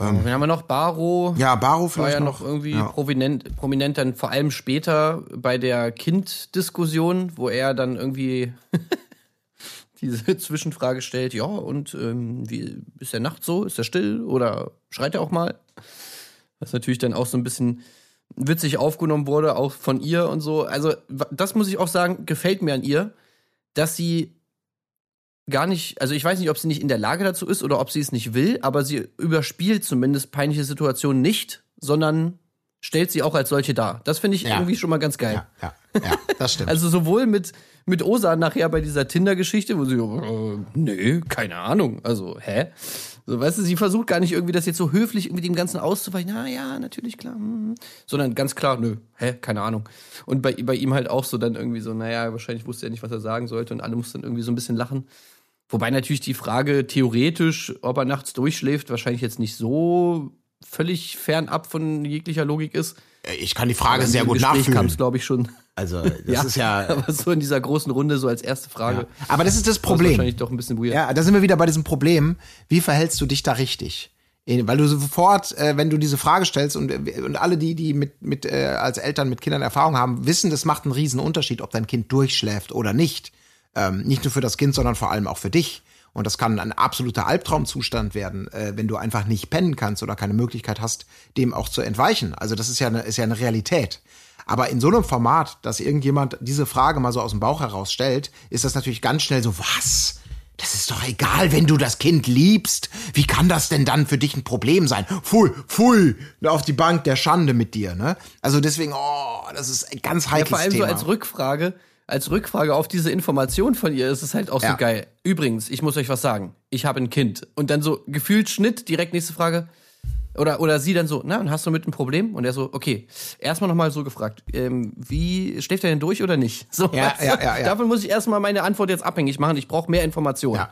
ähm, Wen haben wir noch? Baro. Ja, Baro vielleicht. War ja noch, noch irgendwie ja. prominent, prominent dann vor allem später bei der Kind-Diskussion, wo er dann irgendwie diese Zwischenfrage stellt: Ja, und ähm, wie ist der Nacht so? Ist er still oder schreit er auch mal? Was natürlich dann auch so ein bisschen witzig aufgenommen wurde, auch von ihr und so. Also, das muss ich auch sagen, gefällt mir an ihr, dass sie gar nicht, also ich weiß nicht, ob sie nicht in der Lage dazu ist oder ob sie es nicht will, aber sie überspielt zumindest peinliche Situationen nicht, sondern stellt sie auch als solche dar. Das finde ich ja. irgendwie schon mal ganz geil. Ja, ja, ja das stimmt. also sowohl mit, mit Osa nachher bei dieser Tinder-Geschichte, wo sie, äh, nee, keine Ahnung, also, hä? So, weißt du, sie versucht gar nicht irgendwie das jetzt so höflich irgendwie dem Ganzen auszuweichen. Na ja, natürlich, klar. Hm. Sondern ganz klar, nö, hä, keine Ahnung. Und bei, bei ihm halt auch so dann irgendwie so, naja, wahrscheinlich wusste er nicht, was er sagen sollte und alle mussten dann irgendwie so ein bisschen lachen. Wobei natürlich die Frage theoretisch, ob er nachts durchschläft, wahrscheinlich jetzt nicht so völlig fernab von jeglicher Logik ist. Ich kann die Frage sehr gut Gespräch nachfühlen. kam es, glaube ich, schon. Also, das ja, ist ja. Aber so in dieser großen Runde, so als erste Frage. Ja. Aber das ist das Problem. Das wahrscheinlich doch ein bisschen weird. Ja, da sind wir wieder bei diesem Problem. Wie verhältst du dich da richtig? Weil du sofort, äh, wenn du diese Frage stellst und, und alle die, die mit, mit äh, als Eltern mit Kindern Erfahrung haben, wissen, das macht einen riesen Unterschied, ob dein Kind durchschläft oder nicht. Ähm, nicht nur für das Kind, sondern vor allem auch für dich. Und das kann ein absoluter Albtraumzustand werden, äh, wenn du einfach nicht pennen kannst oder keine Möglichkeit hast, dem auch zu entweichen. Also das ist ja eine, ist ja eine Realität. Aber in so einem Format, dass irgendjemand diese Frage mal so aus dem Bauch heraus stellt, ist das natürlich ganz schnell so, was? Das ist doch egal, wenn du das Kind liebst. Wie kann das denn dann für dich ein Problem sein? Pfui, pfui, auf die Bank der Schande mit dir, ne? Also deswegen, oh, das ist ganz heikles Thema. Ja, vor allem Thema. so als Rückfrage, als Rückfrage auf diese Information von ihr ist es halt auch ja. so geil. Übrigens, ich muss euch was sagen. Ich habe ein Kind. Und dann so gefühlt Schnitt, direkt nächste Frage. Oder, oder sie dann so, na, und hast du mit ein Problem? Und er so, okay, erstmal nochmal so gefragt, ähm, wie, schläft er denn durch oder nicht? So, ja, ja, ja, ja. Davon muss ich erstmal meine Antwort jetzt abhängig machen. Ich brauche mehr Informationen.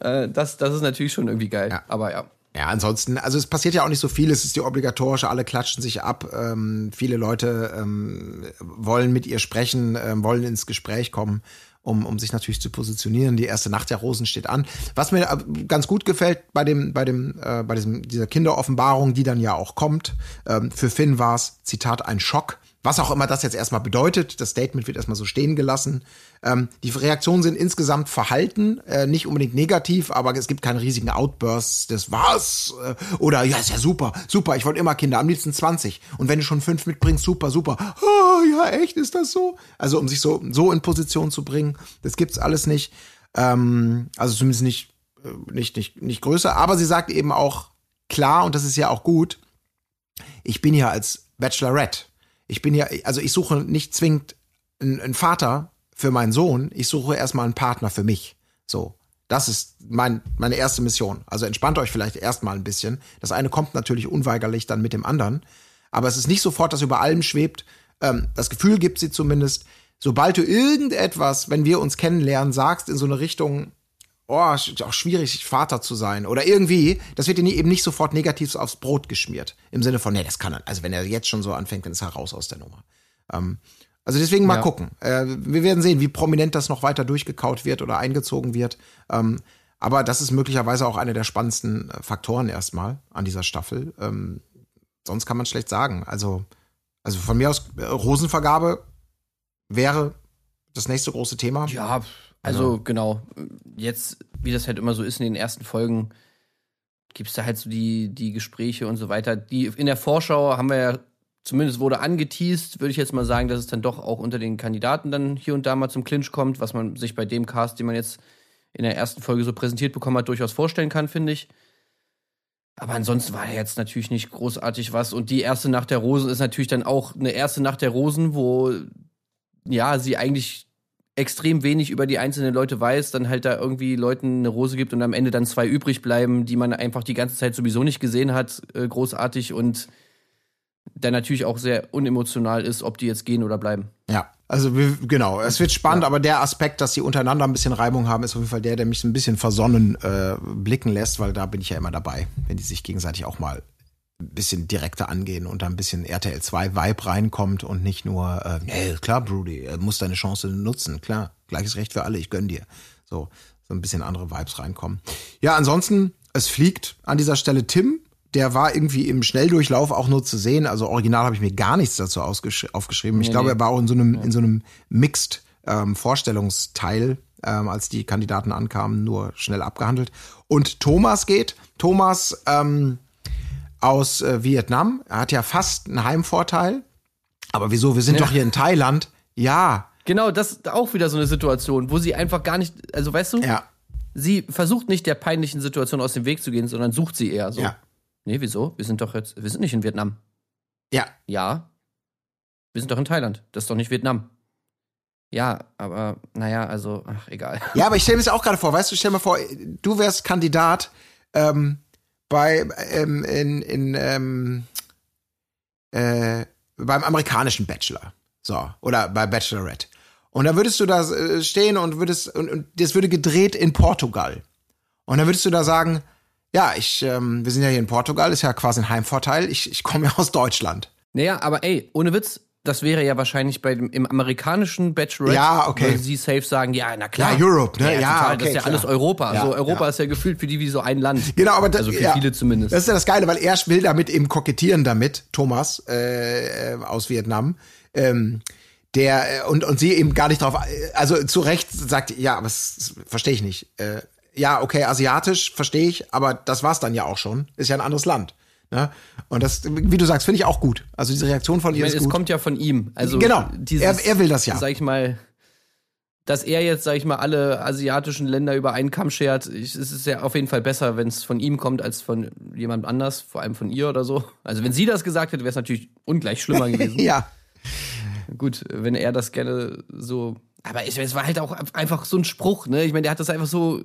Ja. Äh, das, das ist natürlich schon irgendwie geil. Ja. Aber ja. Ja, ansonsten, also es passiert ja auch nicht so viel, es ist die obligatorische, alle klatschen sich ab, ähm, viele Leute ähm, wollen mit ihr sprechen, ähm, wollen ins Gespräch kommen, um, um sich natürlich zu positionieren. Die erste Nacht der Rosen steht an. Was mir äh, ganz gut gefällt bei dem, bei dem, äh, bei diesem, dieser Kinderoffenbarung, die dann ja auch kommt, ähm, für Finn war es, Zitat, ein Schock. Was auch immer das jetzt erstmal bedeutet, das Statement wird erstmal so stehen gelassen. Ähm, die Reaktionen sind insgesamt verhalten, äh, nicht unbedingt negativ, aber es gibt keine riesigen Outbursts des Was äh, oder ja, ist ja super, super, ich wollte immer Kinder, am liebsten 20. Und wenn du schon fünf mitbringst, super, super. Oh, ja, echt, ist das so? Also um sich so, so in Position zu bringen, das gibt's alles nicht. Ähm, also zumindest nicht, äh, nicht, nicht, nicht größer. Aber sie sagt eben auch klar, und das ist ja auch gut, ich bin hier als Bachelorette ich bin ja, also ich suche nicht zwingend einen, Vater für meinen Sohn, ich suche erstmal einen Partner für mich. So. Das ist mein, meine erste Mission. Also entspannt euch vielleicht erstmal ein bisschen. Das eine kommt natürlich unweigerlich dann mit dem anderen. Aber es ist nicht sofort, dass über allem schwebt. Ähm, das Gefühl gibt sie zumindest, sobald du irgendetwas, wenn wir uns kennenlernen, sagst in so eine Richtung, oh, ist auch schwierig, Vater zu sein. Oder irgendwie, das wird dir eben nicht sofort negativ aufs Brot geschmiert. Im Sinne von, nee, das kann er. Also wenn er jetzt schon so anfängt, dann ist er raus aus der Nummer. Ähm, also deswegen mal ja. gucken. Äh, wir werden sehen, wie prominent das noch weiter durchgekaut wird oder eingezogen wird. Ähm, aber das ist möglicherweise auch einer der spannendsten äh, Faktoren erstmal an dieser Staffel. Ähm, sonst kann man schlecht sagen. Also, also von mir aus, äh, Rosenvergabe wäre das nächste große Thema. Ja, also ja. genau, jetzt, wie das halt immer so ist in den ersten Folgen, gibt es da halt so die, die Gespräche und so weiter. Die in der Vorschau haben wir ja, zumindest wurde angeteased, würde ich jetzt mal sagen, dass es dann doch auch unter den Kandidaten dann hier und da mal zum Clinch kommt, was man sich bei dem Cast, den man jetzt in der ersten Folge so präsentiert bekommen hat, durchaus vorstellen kann, finde ich. Aber ansonsten war jetzt natürlich nicht großartig was. Und die erste Nacht der Rosen ist natürlich dann auch eine erste Nacht der Rosen, wo ja sie eigentlich extrem wenig über die einzelnen Leute weiß, dann halt da irgendwie Leuten eine Rose gibt und am Ende dann zwei übrig bleiben, die man einfach die ganze Zeit sowieso nicht gesehen hat, äh, großartig und der natürlich auch sehr unemotional ist, ob die jetzt gehen oder bleiben. Ja, also wir, genau, es wird spannend, ja. aber der Aspekt, dass sie untereinander ein bisschen Reibung haben, ist auf jeden Fall der, der mich ein bisschen versonnen äh, blicken lässt, weil da bin ich ja immer dabei, wenn die sich gegenseitig auch mal bisschen direkter angehen und da ein bisschen RTL 2 Vibe reinkommt und nicht nur, äh, nee, klar, Brody, er muss deine Chance nutzen, klar, gleiches Recht für alle, ich gönn dir. So, so ein bisschen andere Vibes reinkommen. Ja, ansonsten, es fliegt an dieser Stelle Tim, der war irgendwie im Schnelldurchlauf auch nur zu sehen. Also original habe ich mir gar nichts dazu aufgeschrieben. Nee, ich glaube, nee. er war auch in so einem, in so einem Mixed ähm, Vorstellungsteil, ähm, als die Kandidaten ankamen, nur schnell abgehandelt. Und Thomas geht. Thomas ähm, aus äh, Vietnam. Er hat ja fast einen Heimvorteil. Aber wieso? Wir sind ja. doch hier in Thailand. Ja. Genau, das ist auch wieder so eine Situation, wo sie einfach gar nicht, also weißt du, ja. sie versucht nicht der peinlichen Situation aus dem Weg zu gehen, sondern sucht sie eher so. Ja. Nee, wieso? Wir sind doch jetzt, wir sind nicht in Vietnam. Ja. Ja. Wir sind doch in Thailand. Das ist doch nicht Vietnam. Ja, aber naja, also, ach, egal. Ja, aber ich stelle mir das auch gerade vor, weißt du, stell mir vor, du wärst Kandidat ähm, bei ähm, in, in ähm, äh, beim amerikanischen Bachelor. So, oder bei Bachelorette. Und da würdest du da äh, stehen und würdest, und, und das würde gedreht in Portugal. Und dann würdest du da sagen, ja, ich, ähm, wir sind ja hier in Portugal, ist ja quasi ein Heimvorteil. Ich, ich komme ja aus Deutschland. Naja, aber ey, ohne Witz, das wäre ja wahrscheinlich bei dem, im amerikanischen Bachelorette, ja, okay. sie safe sagen, ja, na klar. Ja, Europe, ne? Ja, ja total, okay, das ist ja klar. alles Europa. Ja, so, Europa ist ja gefühlt für die wie so ein Land. Genau, aber das, also für ja, viele zumindest. Das ist ja das Geile, weil er will damit eben kokettieren damit, Thomas äh, aus Vietnam. Ähm, der und und sie eben gar nicht drauf, also zu Recht sagt, ja, aber das, das verstehe ich nicht. Äh, ja, okay, asiatisch verstehe ich, aber das war's dann ja auch schon. Ist ja ein anderes Land. Ne? Und das, wie du sagst, finde ich auch gut. Also diese Reaktion von ihr meine, ist es gut. kommt ja von ihm. Also genau. Dieses, er, er will das ja. Sag ich mal, dass er jetzt, sag ich mal, alle asiatischen Länder über einen Kamm schert. Ich, es ist ja auf jeden Fall besser, wenn es von ihm kommt, als von jemand anders, vor allem von ihr oder so. Also wenn sie das gesagt hätte, wäre es natürlich ungleich schlimmer gewesen. ja. Gut, wenn er das gerne so. Aber es war halt auch einfach so ein Spruch, ne? Ich meine, der hat das einfach so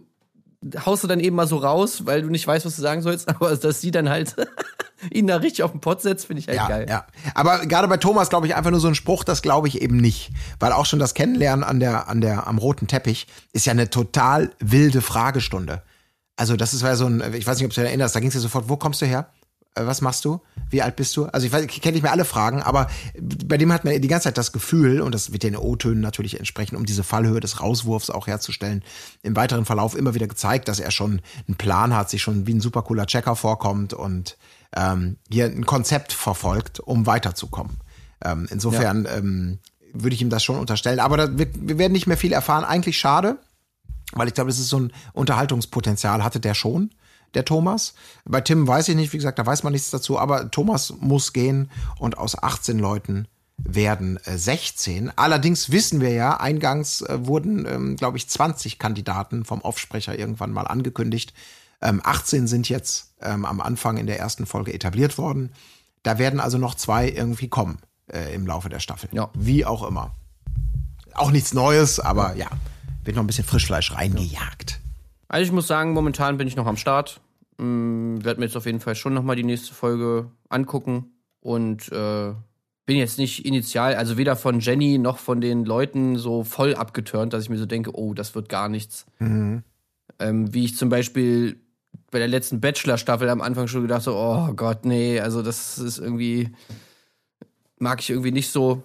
haust du dann eben mal so raus, weil du nicht weißt, was du sagen sollst, aber dass sie dann halt ihn da richtig auf den Pott setzt, finde ich halt ja, geil. Ja, aber gerade bei Thomas glaube ich einfach nur so ein Spruch, das glaube ich eben nicht, weil auch schon das Kennenlernen an der an der am roten Teppich ist ja eine total wilde Fragestunde. Also das ist ja so ein, ich weiß nicht, ob du dich erinnerst, da ging es ja sofort, wo kommst du her? Äh, Was machst du? Wie alt bist du? Also ich, weiß, ich kenne nicht mehr alle Fragen, aber bei dem hat man die ganze Zeit das Gefühl, und das wird den O-Tönen natürlich entsprechen, um diese Fallhöhe des Rauswurfs auch herzustellen, im weiteren Verlauf immer wieder gezeigt, dass er schon einen Plan hat, sich schon wie ein super cooler Checker vorkommt und ähm, hier ein Konzept verfolgt, um weiterzukommen. Ähm, insofern ja. ähm, würde ich ihm das schon unterstellen. Aber da, wir, wir werden nicht mehr viel erfahren. Eigentlich schade, weil ich glaube, das ist so ein Unterhaltungspotenzial hatte der schon der Thomas. Bei Tim weiß ich nicht, wie gesagt, da weiß man nichts dazu, aber Thomas muss gehen und aus 18 Leuten werden äh, 16. Allerdings wissen wir ja, eingangs äh, wurden, ähm, glaube ich, 20 Kandidaten vom Aufsprecher irgendwann mal angekündigt. Ähm, 18 sind jetzt ähm, am Anfang in der ersten Folge etabliert worden. Da werden also noch zwei irgendwie kommen äh, im Laufe der Staffel. Ja. Wie auch immer. Auch nichts Neues, aber ja, wird noch ein bisschen Frischfleisch reingejagt. Also ich muss sagen, momentan bin ich noch am Start. Hm, werde mir jetzt auf jeden Fall schon nochmal die nächste Folge angucken und äh, bin jetzt nicht initial, also weder von Jenny noch von den Leuten so voll abgeturnt, dass ich mir so denke, oh, das wird gar nichts. Mhm. Ähm, wie ich zum Beispiel bei der letzten Bachelor-Staffel am Anfang schon gedacht habe, oh Gott, nee, also das ist irgendwie, mag ich irgendwie nicht so.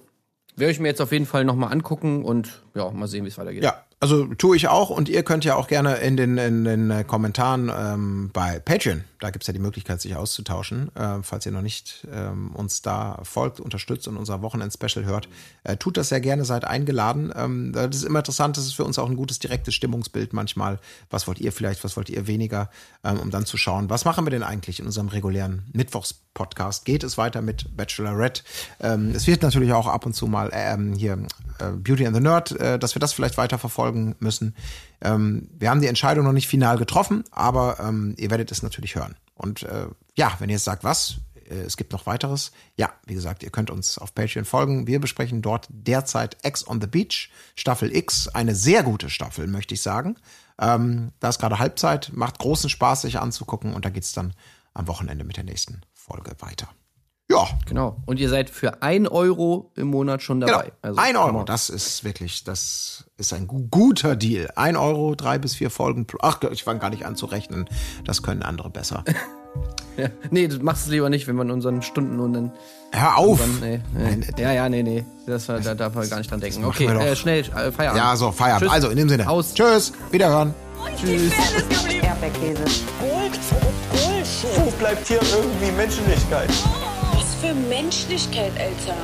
Werde ich mir jetzt auf jeden Fall nochmal angucken und ja, mal sehen, wie es weitergeht. Ja, also tue ich auch und ihr könnt ja auch gerne in den, in den äh, Kommentaren ähm, bei Patreon, da gibt's ja die Möglichkeit, sich auszutauschen, äh, falls ihr noch nicht ähm, uns da folgt, unterstützt und unser Wochenend-Special hört, äh, tut das sehr gerne, seid eingeladen. Ähm, das ist immer interessant, das ist für uns auch ein gutes direktes Stimmungsbild manchmal. Was wollt ihr vielleicht, was wollt ihr weniger, ähm, um dann zu schauen, was machen wir denn eigentlich in unserem regulären Mittwochs-Podcast? Geht es weiter mit Bachelorette? Ähm, es wird natürlich auch ab und zu mal ähm, hier äh, Beauty and the Nerd, äh, dass wir das vielleicht weiter verfolgen müssen. Ähm, wir haben die Entscheidung noch nicht final getroffen, aber ähm, ihr werdet es natürlich hören. Und äh, ja, wenn ihr jetzt sagt, was, äh, es gibt noch weiteres, ja, wie gesagt, ihr könnt uns auf Patreon folgen. Wir besprechen dort derzeit X on the Beach, Staffel X, eine sehr gute Staffel, möchte ich sagen. Ähm, da ist gerade Halbzeit, macht großen Spaß, sich anzugucken und da geht's dann am Wochenende mit der nächsten Folge weiter. Ja. Genau. Und ihr seid für ein Euro im Monat schon dabei. Genau. Also, ein Euro, Hammer. das ist wirklich, das ist ein gu- guter Deal. Ein Euro, drei bis vier Folgen. Ach, ich fange gar nicht an zu rechnen. Das können andere besser. Ja. Nee, du machst es lieber nicht, wenn man unseren Stundenlohn dann. Hör auf! Dann, nee, nee. Ja, ja, nee, nee. Das, da darf man gar nicht dran denken. Okay, äh, schnell, äh, Feierabend. Ja, so, Feierabend. Tschüss. Also, in dem Sinne. Aus. Tschüss, wiederhören. Tschüss. Erdbeerkäse. Gold, Bullshit. Wo bleibt hier irgendwie Menschlichkeit? Für Menschlichkeit, Alter.